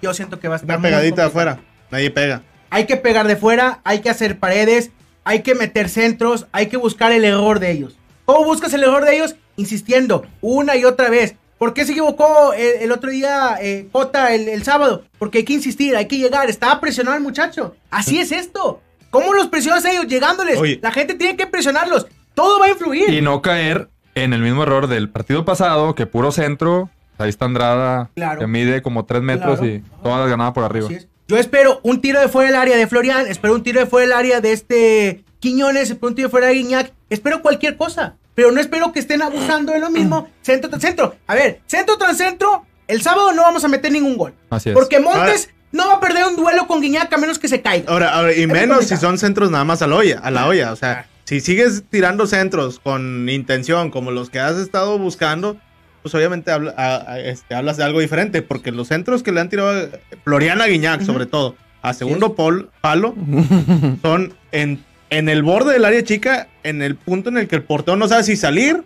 Yo siento que va a estar. Una pegadita afuera. Nadie pega. Hay que pegar de fuera, hay que hacer paredes, hay que meter centros, hay que buscar el error de ellos. ¿Cómo buscas el error de ellos? Insistiendo, una y otra vez. ¿Por qué se equivocó el, el otro día eh, Cota el, el sábado? Porque hay que insistir, hay que llegar. Estaba presionado el muchacho. Así es esto. ¿Cómo los presionas a ellos? Llegándoles. Oye. La gente tiene que presionarlos. Todo va a influir. Y no caer en el mismo error del partido pasado, que puro centro. Ahí está Andrada, Claro. que mide como 3 metros Claro. y todas las ganaba por arriba. Así es. Yo espero un tiro de fuera del área de Florian, espero un tiro de fuera del área de este Quiñones, espero un tiro de fuera de Guiñac, espero cualquier cosa, pero no espero que estén abusando de lo mismo, centro tras centro. A ver, centro tras centro, el sábado no vamos a meter ningún gol. Así es. Porque Montes no va a perder un duelo con Guiñac a menos que se caiga. Ahora, ahora, y Es menos si son centros nada más a la olla, a la olla. O sea, si sigues tirando centros con intención, como los que has estado buscando, pues obviamente habla- a- a- este, hablas de algo diferente. Porque los centros que le han tirado a Floriana Guiñac, sobre todo, a segundo pol- palo, son en, en el borde del área chica, en el punto en el que el portero no sabe si salir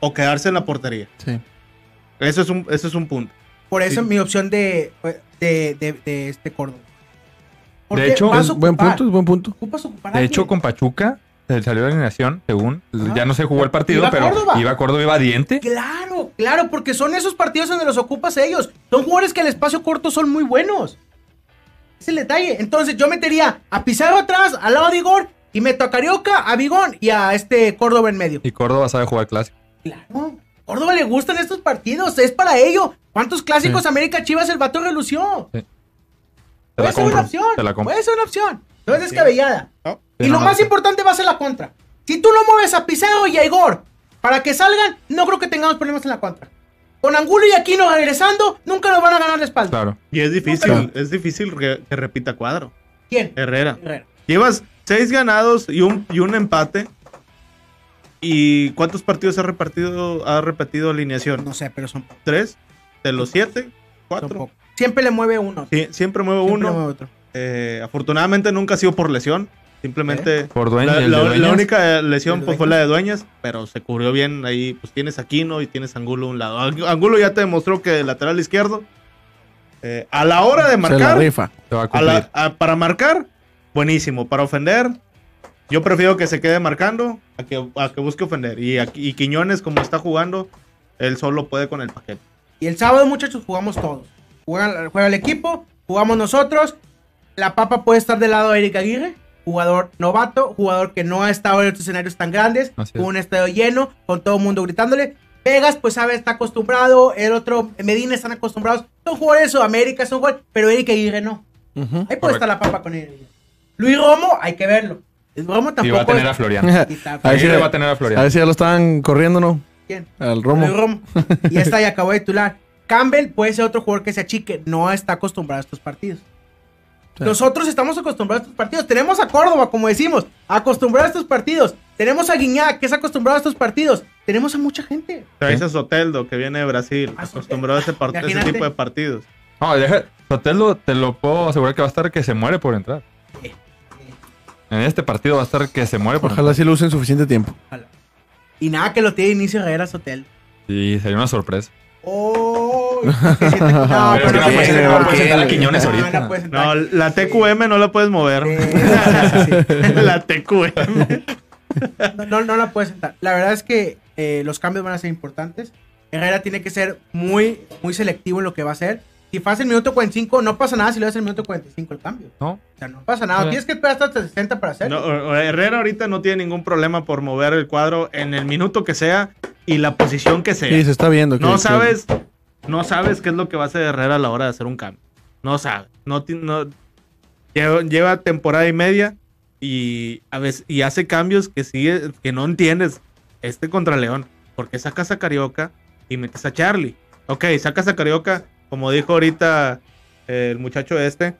o quedarse en la portería. Sí. Eso es un, eso es un punto. Por eso Sí. mi opción de, de, de, de este Córdoba. Porque hecho, a Es buen punto, es buen punto. ocupas ocupar a De hecho, con Pachuca se salió la alineación, según. Ya no se jugó el partido, Iba pero Córdoba. iba Córdoba, iba a diente. Claro, claro, porque son esos partidos donde los ocupas a ellos. Son jugadores que al espacio corto son muy buenos. Es el detalle. Entonces yo metería a Pizarro atrás, al lado de Igor, y meto a Carioca, a Bigón y a este Córdoba en medio. Y Córdoba sabe jugar clásico. Claro. Córdoba le gustan estos partidos, es para ello. ¿Cuántos clásicos Sí. América Chivas el vato relució? Te Puede la ser una compro. opción. Te la compro. Puede ser una opción. No es descabellada. ¿no? Y lo más importante va a ser la contra. Si tú no mueves a Pizarro y a Igor para que salgan, no creo que tengamos problemas en la contra. Con Angulo y Aquino regresando, nunca nos van a ganar la espalda. Claro. Y es difícil, No, es difícil que, que repita cuadro. ¿Quién? Herrera. Herrera. Llevas seis ganados y un, y un empate. ¿Y cuántos partidos ha repartido, ha repetido alineación? No sé, pero son, pocos, ¿Tres? ¿De los siete? ¿Cuatro? Siempre le mueve uno. Sí, siempre mueve Siempre uno. mueve otro. Eh, afortunadamente nunca ha sido por lesión. Simplemente Por dueño. la, el única lesión ¿El pues, fue la de Dueñas, pero se cubrió bien ahí. Pues tienes Aquino y tienes Angulo a un lado. Ang- Angulo ya te demostró que de lateral izquierdo, eh, a la hora de Se la marcar, rifa. Te va a a cumplir. la- a- para marcar, buenísimo. Para ofender, yo prefiero que se quede marcando a que, a que busque ofender. Y, aquí- y Quiñones, como está jugando, él solo puede con el paquete. Y el sábado, muchachos, jugamos todos. Juega, juega el equipo, jugamos nosotros. La papa puede estar del lado de Eric Aguirre, jugador novato, jugador que no ha estado en estos escenarios tan grandes, es. con un estadio lleno, con todo el mundo gritándole. Vegas, pues sabe, está acostumbrado. El otro, Medina, están acostumbrados. Son jugadores de Sudamérica, son jugadores, pero Eric Aguirre no. Ahí puede Correcto. estar la papa con Aguirre. Luis Romo, hay que verlo. Luis Romo Y tampoco. va a tener a es- Florian. A ver si le- va a tener a A Florian. ver si ya lo estaban corriendo, ¿no? ¿Quién? Al Romo. Luis Romo. Y ya está, y acabó de titular. Campbell puede ser otro jugador que se achique. No está acostumbrado a estos partidos. Sí. Nosotros estamos acostumbrados a estos partidos. Tenemos a Córdoba, como decimos, acostumbrado a estos partidos. Tenemos a Guiñac, que es acostumbrado a estos partidos. Tenemos a mucha gente. Traes a Soteldo, que viene de Brasil, Ah, acostumbrado a ese, tipo de partidos. No, deja, Sotelo te lo puedo asegurar que va a estar que se muere por entrar. En este partido va a estar que se muere por Ojalá sí lo usen suficiente tiempo. Y nada que lo tiene inicio Herrera Sotel. entrar. Sí, sería una sorpresa. Oh, no, Pero no no sentar a Quiñones ahorita. la TQM no la puedes mover. La TQM. No, no, no la puedes sentar. La verdad es que eh, los cambios van a ser importantes. Herrera tiene que ser muy, muy selectivo en lo que va a hacer. Si pasa el minuto 45, no pasa nada si le das el minuto 45 el cambio. ¿No? O sea, no pasa nada. Tienes que esperar hasta el 60 para hacerlo. No, Herrera ahorita no tiene ningún problema por mover el cuadro en el minuto que sea y la posición que sea. Sí, se está viendo. que- no que- sabes, no sabes qué es lo que va a hacer Herrera a la hora de hacer un cambio. No sabes. No, no- lleva, lleva temporada y media y a veces y hace cambios que sigue que no entiendes. Este contra León, porque sacas a Carioca y metes a Charlie. Ok, sacas a Carioca, como dijo ahorita eh, el muchacho este.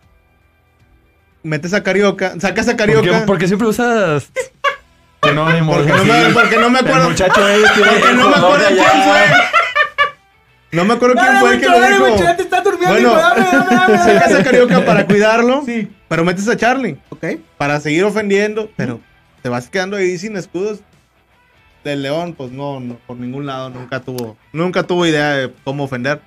Metes a Carioca, sacas a ¿Por Carioca. qué, porque siempre usas sinónimos Porque no, me, porque no me El acuerdo. muchacho Porque no me acuerdo quién fue. No me acuerdo quién Dale, fue el que lo dijo. Wicho, ya te estás durmiendo, Bueno, hijo, dame, dame, dame, dame. Sacas a Carioca para cuidarlo, Sí. pero metes a Charlie Ok. para seguir ofendiendo, pero te vas quedando ahí sin escudos. Del León, pues no, no, por ningún lado nunca tuvo, nunca tuvo idea de cómo ofender.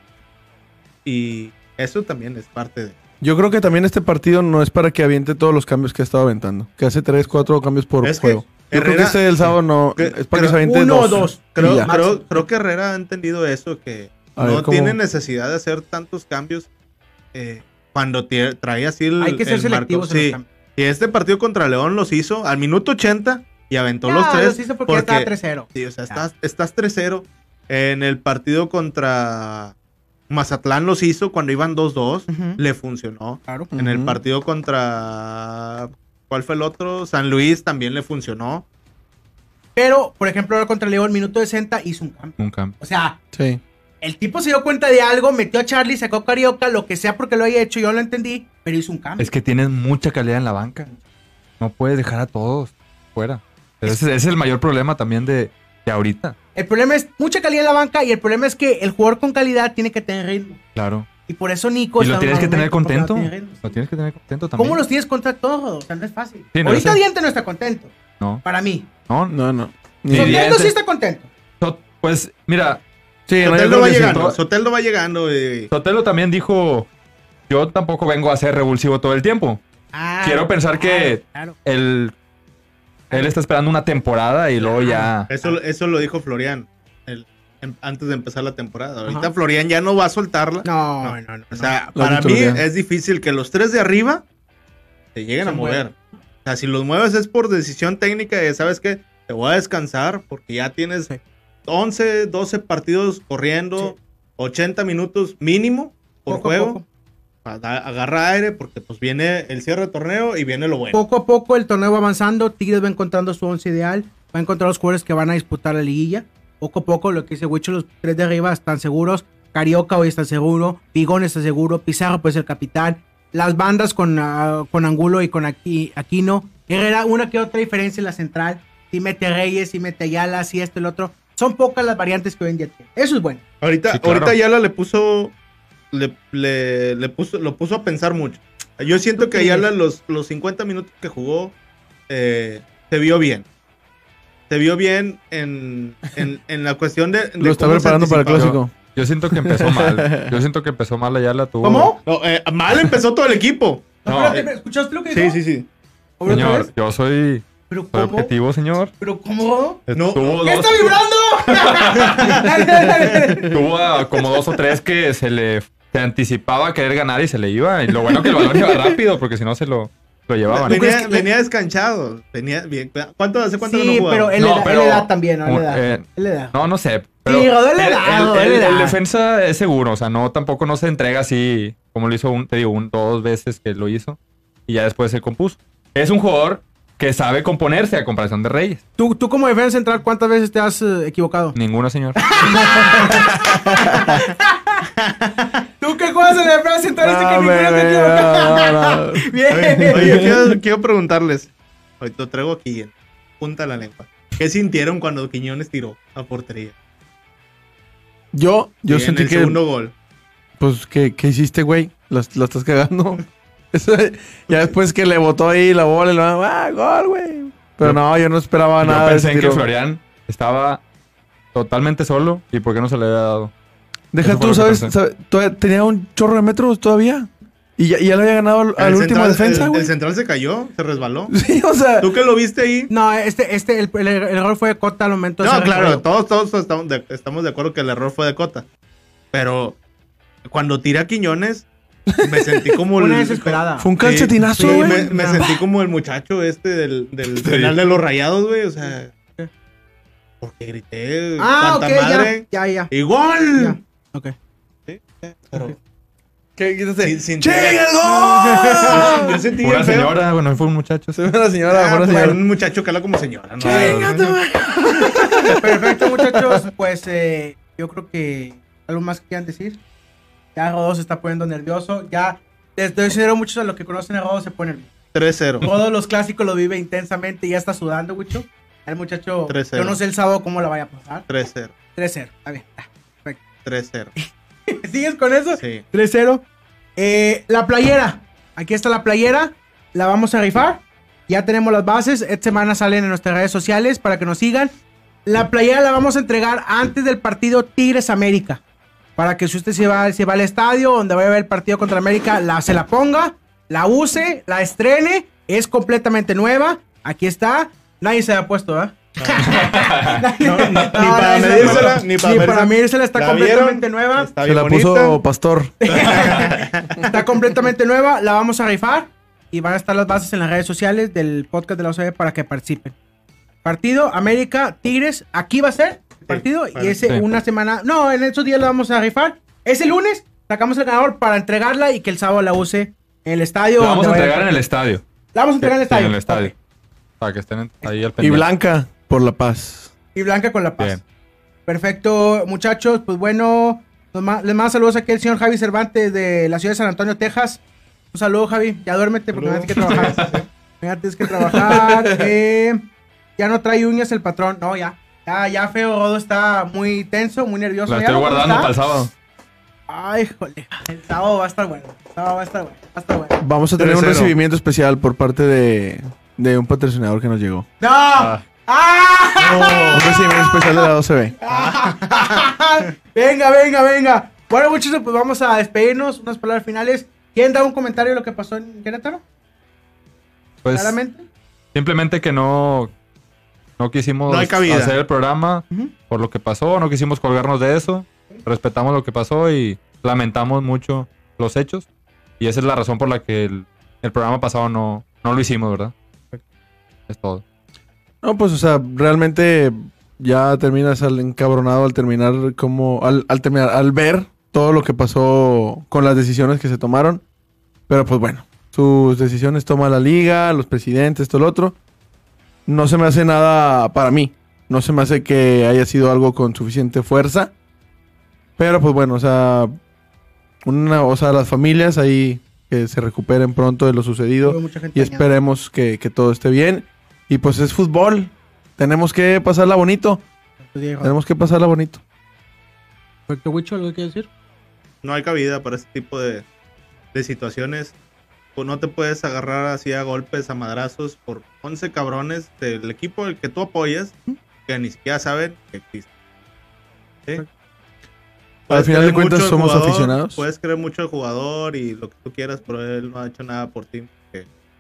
Y eso también es parte de. Yo creo que también este partido no es para que aviente todos los cambios que ha estado aventando. Que hace 3, 4 cambios por Es que juego. Yo creo que Herrera- este del sábado no. Que- es para que creo- se aviente uno o dos. dos. Creo, ya. creo, creo que Herrera ha entendido eso, que A ver, no ¿cómo? tiene necesidad de hacer tantos cambios eh, cuando trae así el. Hay que ser el marco. selectivos Sí. Y este partido contra León los hizo al minuto 80 y aventó los Ya, tres. los hizo porque ya estaba 3-0. Sí, o sea, estás, estás 3-0. En el partido contra Mazatlán los hizo cuando iban 2-2. Ujú. Le funcionó. Claro. En el partido contra. ¿Cuál fue el otro? San Luis también le funcionó. Pero, por ejemplo, ahora contra León, minuto 60, hizo un cambio. Un cambio. O sea, Sí. el tipo se dio cuenta de algo, metió a Charlie, sacó a Carioca, lo que sea porque lo haya hecho, yo lo entendí, pero hizo un cambio. Es que tienes mucha calidad en la banca. No puedes dejar a todos fuera. Ese, ese es el mayor problema también de, de ahorita. El problema es mucha calidad en la banca y el problema es que el jugador con calidad tiene que tener ritmo. Claro. Y por eso Nico Y lo tienes que tener contento. tiene ritmo. Lo tienes que tener contento también. ¿Cómo los tienes contra todo? O sea, no es fácil. Sí, no, Ahorita sé. Diente no está contento. No, Para mí. no, No, no. Ni Sí, Soteldo Diente. sí está contento. So- Pues mira, Sí, Soteldo va llegando. Soteldo va llegando. y- Sotelo también dijo, yo tampoco vengo a ser revulsivo todo el tiempo. Ah, Quiero pensar que- Claro. Él, él está esperando una temporada y luego ya... Eso, eso lo dijo Florian el- en- antes de empezar la temporada. Ahorita Ajá. Florian ya no va a soltarla. No, No. no, no. O sea, para mí Florian. es difícil que los tres de arriba se lleguen Se a mover. O sea, si los mueves es por decisión técnica de, ¿sabes qué? Te voy a descansar porque ya tienes Sí. 11, 12 partidos corriendo, 80 minutos mínimo por Poco juego. poco. Agarra aire porque pues viene el cierre de torneo y viene lo bueno. Poco a poco el torneo va avanzando, Tigres va encontrando su once ideal, va a encontrar los jugadores que van a disputar la liguilla. Poco a poco, lo que dice Huicho, los tres de arriba están seguros. Carioca hoy está seguro, Pigón está seguro, Pizarro puede ser capitán. Las bandas con, ah, con Angulo y con Aqui- Aquino. Herrera, una que otra diferencia en la central. Si mete Reyes, si mete Ayala, si esto el otro. Son pocas las variantes que hoy en día tiene. Eso es bueno. Ahorita, Sí, claro. ahorita Ayala le puso, le, le- le puso, lo puso a pensar mucho. Yo siento que Sí. Ayala los, los 50 minutos que jugó eh, se vio bien. Se vio bien en, en, en la cuestión de. de Lo está preparando para el clásico. Yo siento que empezó mal. Yo siento que empezó mal Ayala. Tuvo... ¿Cómo? No, eh, mal empezó todo el equipo. No, No, espérate, eh, ¿escuchaste lo que Sí, dijo? sí, sí. ¿Otra Señor, yo soy, ¿Pero cómo? objetivo, señor. ¿Pero cómo? No. ¿Qué está vibrando? tuvo a como dos o tres que se le se anticipaba a querer ganar y se le iba. Y lo bueno que el balón iba rápido, porque si no se lo, lo llevaban. Venía, que- venía descanchado. Venía bien. ¿Cuánto hace cuánto que no Sí, jugaba? pero él No, le da, pero- él le da también, ¿no? Él le da. Eh, Él le da. No, no sé. Pero Sí, Rodel le el, da, el- Rodel el- le da. el defensa es seguro. O sea, no, tampoco no se entrega así como lo hizo un, te digo, un, dos veces que lo hizo. Y ya después se compuso. es un jugador que sabe componerse a comparación de Reyes. ¿Tú, tú como defensa central, ¿cuántas veces te has eh, equivocado? Ninguno, señor. ¿Tú qué juegas en central? Dice que No, te bebé, equivocado. no, no. Bien. Oye, quiero, quiero preguntarles. Ahorita lo traigo aquí punta la lengua. ¿Qué sintieron cuando Quiñones tiró a portería? Yo, yo en sentí el que. segundo gol. Pues, ¿qué, qué hiciste, güey? La, la estás cagando. Ya después que le botó ahí la bola, y lo, ah, gol, güey. Pero no, yo no esperaba Yo nada. de pensé ese en que. Florian estaba totalmente solo y por qué no se le había dado. Deja tú, ¿sabes? tenía un chorro de metros todavía. Y ya, y ya le había ganado al, El último central- defensa, el- güey. El central se cayó, se resbaló. Sí, o sea. ¿Tú que lo viste ahí? No, este, este, el, el- el error fue de Cota al momento de No, claro, todos, todos estamos de, estamos de acuerdo que el error fue de Cota. Pero cuando tira Quiñones, me sentí como Una el. desesperada. Fue un calcetinazo, sí, güey. me, me sentí como el muchacho este del, del final de los rayados, güey. O sea. Porque grité. Ah, ok, cuanta ya, madre. ya, ya. ¡Igual! Ok. Sí, pero. ¿Qué quítate? Sin- sin- ¡Chinga el Yo gol! sentí Una señora, bueno, fue un muchacho. Se ve la señora, Ah, buena pues, señora. Un muchacho que habla como señora. Perfecto, muchachos. Pues eh, yo creo que algo más que quieran decir. Ya Rodo se está poniendo nervioso. Ya, les doy sincero, muchos de los que conocen a Rodo se ponen nervioso. 3-0. Todos los clásicos lo vive intensamente y ya está sudando, mucho. El muchacho, 3-0. yo no sé el sábado cómo la vaya a pasar. 3-0. 3-0, está bien. Ah, perfecto. 3-0. ¿Sigues con eso? Sí. 3-0. Eh, la playera. Aquí está la playera. La vamos a rifar. Ya tenemos las bases. Esta semana salen en nuestras redes sociales para que nos sigan. La playera la vamos a entregar antes del partido Tigres América. Para que si usted se va, se va al estadio donde vaya a ver el partido contra América, la, se la ponga, la use, la estrene. Es completamente nueva. Aquí está. Nadie se la ha puesto, ¿eh? No, ni, ni para la medírsela, ni para Ni para medírsela. medírsela, está ¿La completamente vieron? nueva. Está Se la bonita. puso Pastor. Está completamente nueva, la vamos a rifar y van a estar las bases en las redes sociales del podcast de la OCB para que participen. Partido América Tigres, aquí va a ser el partido y vale. ese Sí. una semana, no, en estos días la vamos a rifar. Ese lunes sacamos el ganador para entregarla y que el sábado la use en el estadio. Lo vamos a entregar en el estadio. La vamos a entregar en el estadio. en el estadio. Para que estén ahí al Y pendiente. Blanca por la paz. Y Blanca con la paz. Bien. Perfecto, muchachos. Pues bueno, les mando saludos aquí al señor Javi Cervantes de la ciudad de San Antonio, Texas. Un saludo, Javi. Ya duérmete porque mañana tienes que trabajar. mañana tienes que trabajar. Eh, ya no trae uñas el patrón. No, ya. Ya, ya feo. Rodo está muy tenso, muy nervioso. La ¿Ya estoy guardando para el sábado. Ay, joder. El sábado va a estar bueno. El sábado va a estar bueno. Va a estar bueno. Vamos a tener un 3-0. recibimiento especial por parte de, de un patrocinador que nos llegó. ¡No! ¡Ah! Un recibimiento especial de la 12B. venga, venga, venga. Bueno, muchachos, pues vamos a despedirnos. Unas palabras finales. ¿Quieren dar un comentario de lo que pasó en Querétaro? Pues Claramente. simplemente que no, no quisimos No hacer el programa Ujú. por lo que pasó, no quisimos colgarnos de eso. Respetamos lo que pasó y lamentamos mucho los hechos. Y esa es la razón por la que el, el programa pasado no, no lo hicimos, ¿verdad? Es todo. No, pues, o sea, realmente ya terminas al encabronado al terminar como, al, al terminar, al ver todo lo que pasó con las decisiones que se tomaron. Pero pues bueno, sus decisiones toma la liga, los presidentes, todo lo otro. No se me hace nada para mí. No se me hace que haya sido algo con suficiente fuerza. Pero pues bueno, o sea, una, o sea, las familias ahí que se recuperen pronto de lo sucedido y esperemos que, que todo esté bien. Y pues es fútbol. Tenemos que pasarla bonito. Pues, Diego. Tenemos que pasarla bonito. Perfecto, Wicho, ¿algo que decir? No hay cabida para este tipo de, de situaciones. Pues no te puedes agarrar así a golpes, a madrazos por 11 cabrones del equipo al que tú apoyas que ni siquiera saben que existe. ¿Sí? Al final de cuentas somos jugador, aficionados. Puedes creer mucho al jugador y lo que tú quieras, pero él no ha hecho nada por ti.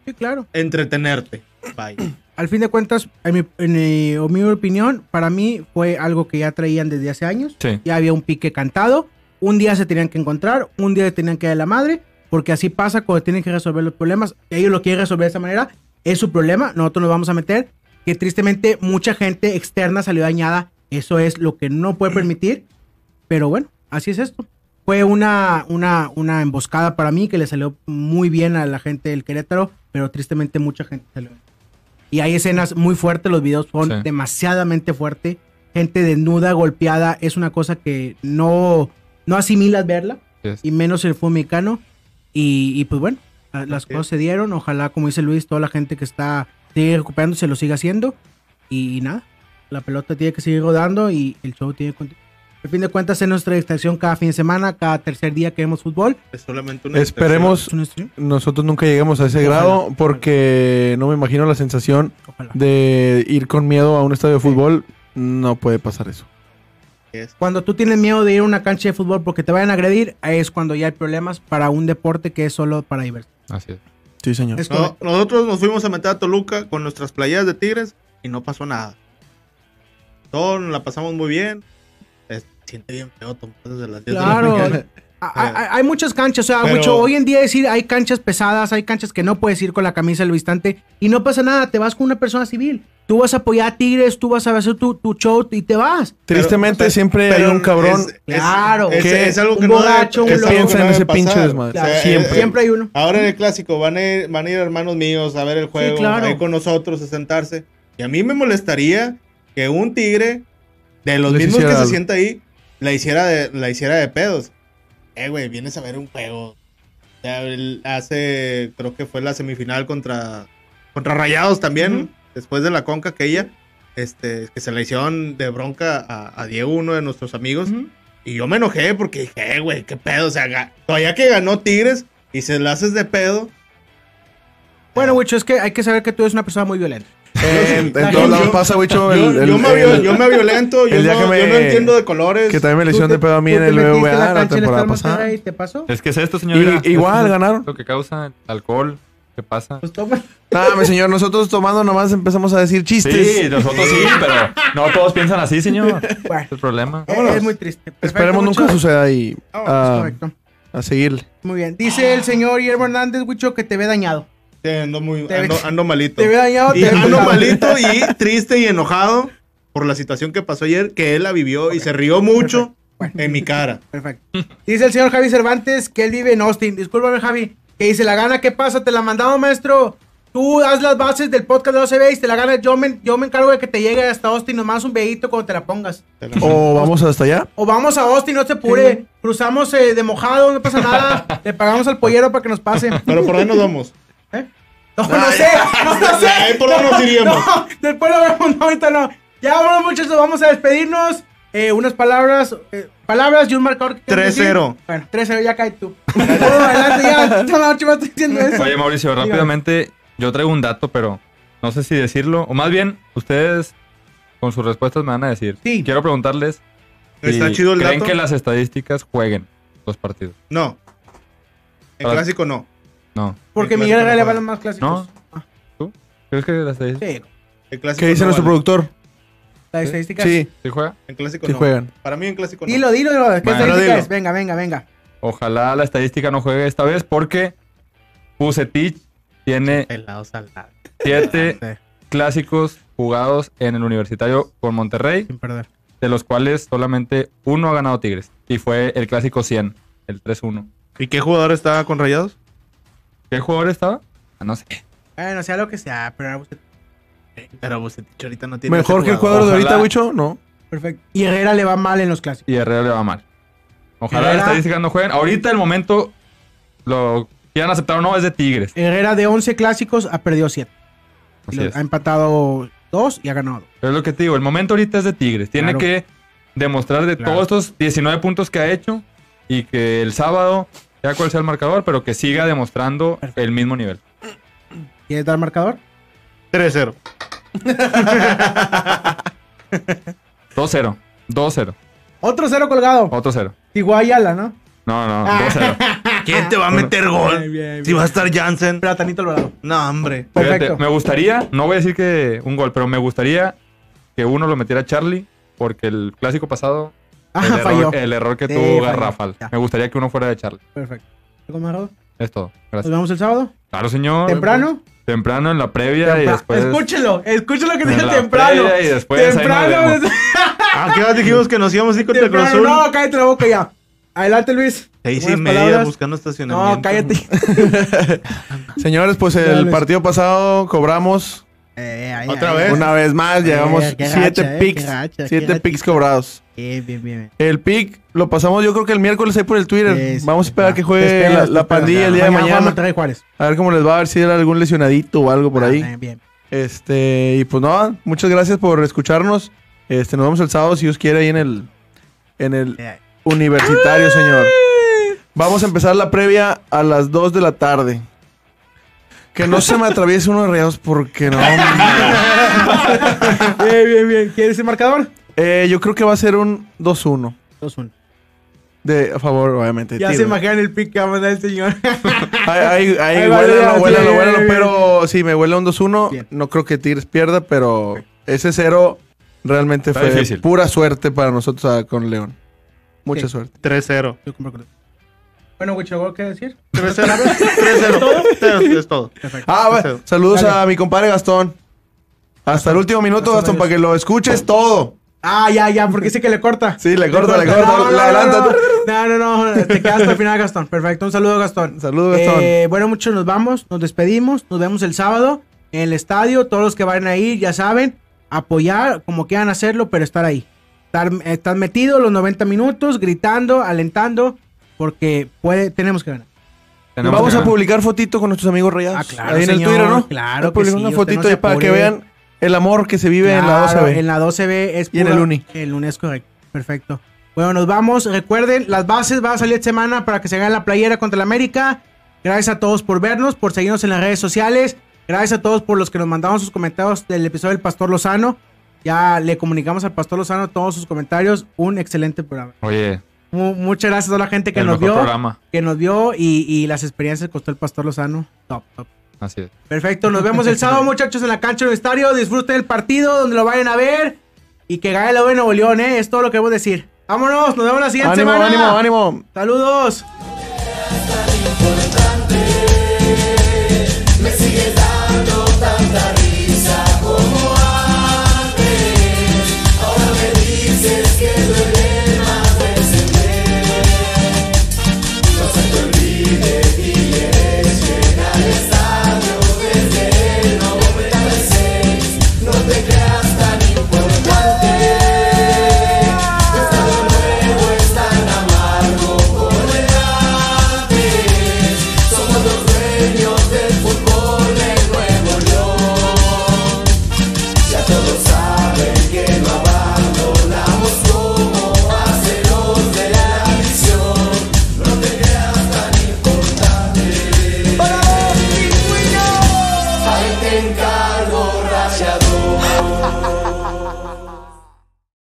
Sí, claro. entretenerte. Bye. Al fin de cuentas, en mi, en mi- en mi opinión, para mí fue algo que ya traían desde hace años. Sí. Ya había un pique cantado. Un día se tenían que encontrar, un día se tenían que dar la madre, porque así pasa cuando tienen que resolver los problemas. Ellos lo quieren resolver de esa manera, es su problema, nosotros nos vamos a meter. Que tristemente mucha gente externa salió dañada, eso es lo que no puede permitir. Pero bueno, así es esto. Fue una, una, una emboscada para mí que le salió muy bien a la gente del Querétaro. pero tristemente mucha gente se lo Y hay escenas muy fuertes, los videos son Sí. demasiadamente fuertes. Gente desnuda, golpeada, es una cosa que no, no asimilas verla, y menos el fútbol mexicano. Y, y, pues bueno, la- las cosas se dieron. Ojalá, como dice Luis, toda la gente que está sigue recuperándose lo siga haciendo. Y, nada, la pelota tiene que seguir rodando y el show tiene que continuar. Al fin de cuentas, es nuestra distracción cada fin de semana, cada tercer día que vemos fútbol. Es solamente una Esperemos distracción. nosotros nunca lleguemos a ese Ojalá. grado porque no me imagino la sensación Ojalá. de ir con miedo a un estadio de fútbol. No puede pasar eso. Cuando tú tienes miedo de ir a una cancha de fútbol porque te vayan a agredir, es cuando ya hay problemas para un deporte que es solo para divertir. Así es. Sí, señor. Es No, correcto. nosotros nos fuimos a meter a Toluca con nuestras playeras de Tigres y no pasó nada. Todos nos la pasamos muy bien. Siente bien feo tomar desde las 10 de la Claro. mañana. Hay, hay- hay muchas canchas, o sea, Pero- mucho, hoy en día decir hay canchas pesadas, hay canchas que no puedes ir con la camisa del instante y no pasa nada, te vas con una persona civil. Tú vas a apoyar a Tigres, tú vas a hacer tu, tu show y te vas. Tristemente Pero, o sea, siempre hay un cabrón es- es- Claro. es, Que es algo que un no borracho, un debe- es loco. Piensa en ese pinche desmadre. Claro, siempre. Siempre hay uno. Ahora en el clásico van a ir, van a ir hermanos míos a ver el juego claro. ahí con nosotros a sentarse. Y a mí me molestaría que un tigre de los Les mismos que se sienta ahí la hiciera de, la hiciera de pedos. Eh, güey, vienes a ver un juego. Hace, creo que fue la semifinal contra, contra Rayados también, después de la conca aquella, este, que se le hicieron de bronca a, a Diego, uno de nuestros amigos. Y yo me enojé porque dije, "Eh, güey, qué pedo. O sea, todavía que ganó Tigres y se la haces de pedo. Bueno, Wicho, es que hay que saber que tú eres una persona muy violenta. En, en La todos lados pasa, Wicho. Yo, el- el- yo me, el- vio- yo me violento, yo, no, que me- yo no entiendo de colores. Que también me le Tú hicieron de pedo a mí en el a BBVA la en temporada pasada. ¿Te pasó? Es que es esto, señor. Igual ganaron. Lo que causa alcohol. ¿Qué pasa? Pues toma. Dame, señor, nosotros tomando nomás empezamos a decir chistes. Sí, nosotros sí, pero no todos piensan así, señor. Bueno, Es el problema. es muy triste. Perfecto, Esperemos nunca suceda y Vámonos, a, correcto. a seguirle. Muy bien. Dice el señor Guillermo Hernández, Wicho, que te ve dañado. Sí, ando, muy, Te- ando, ando malito. Te dañado, Y te ando dañado. malito y triste y enojado por la situación que pasó ayer, que él la vivió y se rió mucho en mi cara. Perfecto. Dice el señor Javi Cervantes que él vive en Austin. Discúlpame, Javi. Que dice, la gana, ¿qué pasa? Te la mandamos, maestro. Tú haz las bases del podcast de OCB y te la gana. Yo me, yo me encargo de que te llegue hasta Austin. Nos mandas un vedito cuando te la pongas. O vamos hasta allá. O vamos a Austin, no se apure. Cruzamos eh, de mojado, no pasa nada. Le pagamos al pollero para que nos pase. Pero por ahí nos vamos. ¿Eh? No, no sé, no, no sé. Ahí por dónde nos iríamos. No, después lo vemos, no, ahorita no. Ya, bueno, muchachos, vamos a despedirnos. Eh, unas palabras, eh, palabras y un marcador. que quieran 3-0. decir. Bueno, 3-0, ya cae tú. Adelante, ya, toda la noche me estoy diciendo eso. Oye, Mauricio, rápidamente, yo traigo un dato, pero no sé si decirlo. O más bien, ustedes con sus respuestas me van a decir. Sí. Quiero preguntarles. si Está chido el ¿Creen dato. que las estadísticas jueguen los partidos? No. En clásico no. No. Porque El Miguel Herrera no le van más clásicos. ¿Tú? ¿Crees que las estadísticas Sí, clásico ¿Qué dice no nuestro vale. productor? la estadística. Sí, sí juega? En clásico sí no. juegan. Para mí en clásico no. Dilo, dilo, dilo. ¿Qué Bueno, estadística dilo. es? Venga, venga, venga. Ojalá la estadística no juegue esta vez porque Pusetich tiene siete clásicos jugados en el universitario con Monterrey, sin perder. de los cuales solamente uno ha ganado Tigres. Y fue el clásico 100, el 3-1. ¿Y qué jugador está con rayados? ¿Qué jugador estaba? Ah, no sé. Bueno, sea lo que sea, pero Pero Bucetich ahorita no tiene. Mejor que el jugador de ahorita, Wicho, no. perfecto. Y Herrera le va mal en los clásicos. Y Herrera le va mal. Ojalá Herrera- las estadísticas no jueguen. Ahorita el momento, lo quieran aceptar o no, es de Tigres. Herrera de 11 clásicos ha perdido 7. Así es. Ha empatado 2 y ha ganado 2. Pero es lo que te digo, el momento ahorita es de Tigres. Tiene Claro. que demostrar de Claro. todos estos 19 puntos que ha hecho y que el sábado, sea cual sea el marcador, pero que siga demostrando Perfecto. el mismo nivel. ¿Quieres dar marcador? 3-0. 2-0. 2-0. Otro cero colgado. Otro 0. Iguayala, ¿no? No, no, 2-0. ¿Quién te va a meter gol? Bien, bien, Si va a estar Jansen. Platanito Alvarado. No, hombre. Fíjate, Perfecto. me gustaría, no voy a decir que un gol, pero me gustaría que uno lo metiera Charlie, porque el clásico pasado, Ah, el, error, falló. el error que Sí, tuvo. Garrafal. Ya. Me gustaría que uno fuera de Charlie. Perfecto. ¿Algo más, Raúl? Es todo. Nos Gracias. vemos el sábado. Claro, señor. ¿Temprano? Temprano en la previa y después. Escúchelo, escúchelo que dice temprano. previa y después nos temprano. ¿A qué hora dijimos que nos íbamos a ir contra el Cruz? No, cállate la boca ya. Adelante, Luis. Seis y media palabras. buscando estacionamiento. No, cállate. Señores, pues el Dale. partido pasado cobramos Eh, ahí, Otra vez. una vez más. Llevamos Eh, qué siete racha, eh, picks. siete picks cobrados. Bien, bien, bien. El pick lo pasamos yo creo que el miércoles ahí por el Twitter. Sí, sí, Vamos a esperar que juegue la, pandilla el día de mañana. A ver cómo les va, a ver si era algún lesionadito o algo por Ah, ahí. bien, bien. Este, y pues nada, muchas gracias por escucharnos. Este, nos vemos el sábado si Dios quiere ahí en el en el universitario, señor. Vamos a empezar la previa a las 2 de la tarde. Que no se me atraviese uno de rayados porque no. Bien, bien, bien. ¿Quieres el marcador? Eh, yo creo que va a ser un 2-1. 2-1. De a favor, obviamente. Ya se imaginan el pick que va a mandar el señor. Ahí, huélalo, huélalo, huélalo, pero sí, me huele un 2-1. Bien. No creo que Tigres pierda, pero ese cero realmente Está fue difícil. pura suerte para nosotros ah, con León. Mucha Sí. suerte. 3-0. Yo compro con eso. Bueno, Wicho, ¿algo que decir? 3-0. 3-0. Es todo. Perfecto. Ah, bueno, saludos Dale. a mi compadre Gastón. Hasta el último minuto, Gastón para que lo escuches todo. Ah, ya, ya, porque dice que le corta. Sí, le corta, le corta, No, le no, adelanta. No, no, no, no, te quedas hasta el final, Gastón. Perfecto, un saludo, Gastón. Saludos, Gastón. Eh, bueno, muchos nos vamos, nos despedimos, nos vemos el sábado en el estadio. Todos los que vayan a ir, ya saben, apoyar como quieran hacerlo, pero estar ahí. Estar, estar metido los 90 minutos, gritando, alentando, porque puede, tenemos que ganar. Tenemos Vamos que a ganar. publicar fotito con nuestros amigos rayados. Ah, claro, ahí en el Twitter, ¿no? claro que sí, una fotito no para que vean el amor que se vive en la Claro, 12B. En la 12B es Y en el Uni. El Uni es correcto. Perfecto. Bueno, nos vamos. Recuerden, las bases van a salir esta semana para que se hagan la playera contra el América. Gracias a todos por vernos, por seguirnos en las redes sociales. Gracias a todos por los que nos mandaron sus comentarios del episodio del Pastor Lozano. Ya le comunicamos al Pastor Lozano todos sus comentarios. Un excelente programa. Oye, Mu- muchas gracias a toda la gente que el nos mejor vio. programa. Que nos vio y, y las experiencias que costó el Pastor Lozano. Top, top. Así es. Perfecto, nos vemos el sábado, muchachos, en la cancha universitario. Disfruten el partido, donde lo vayan a ver. Y que gane la U de Nuevo León, ¿eh? Es todo lo que debo decir. Vámonos, nos vemos la siguiente Ánimo, semana. ánimo, ánimo. Saludos.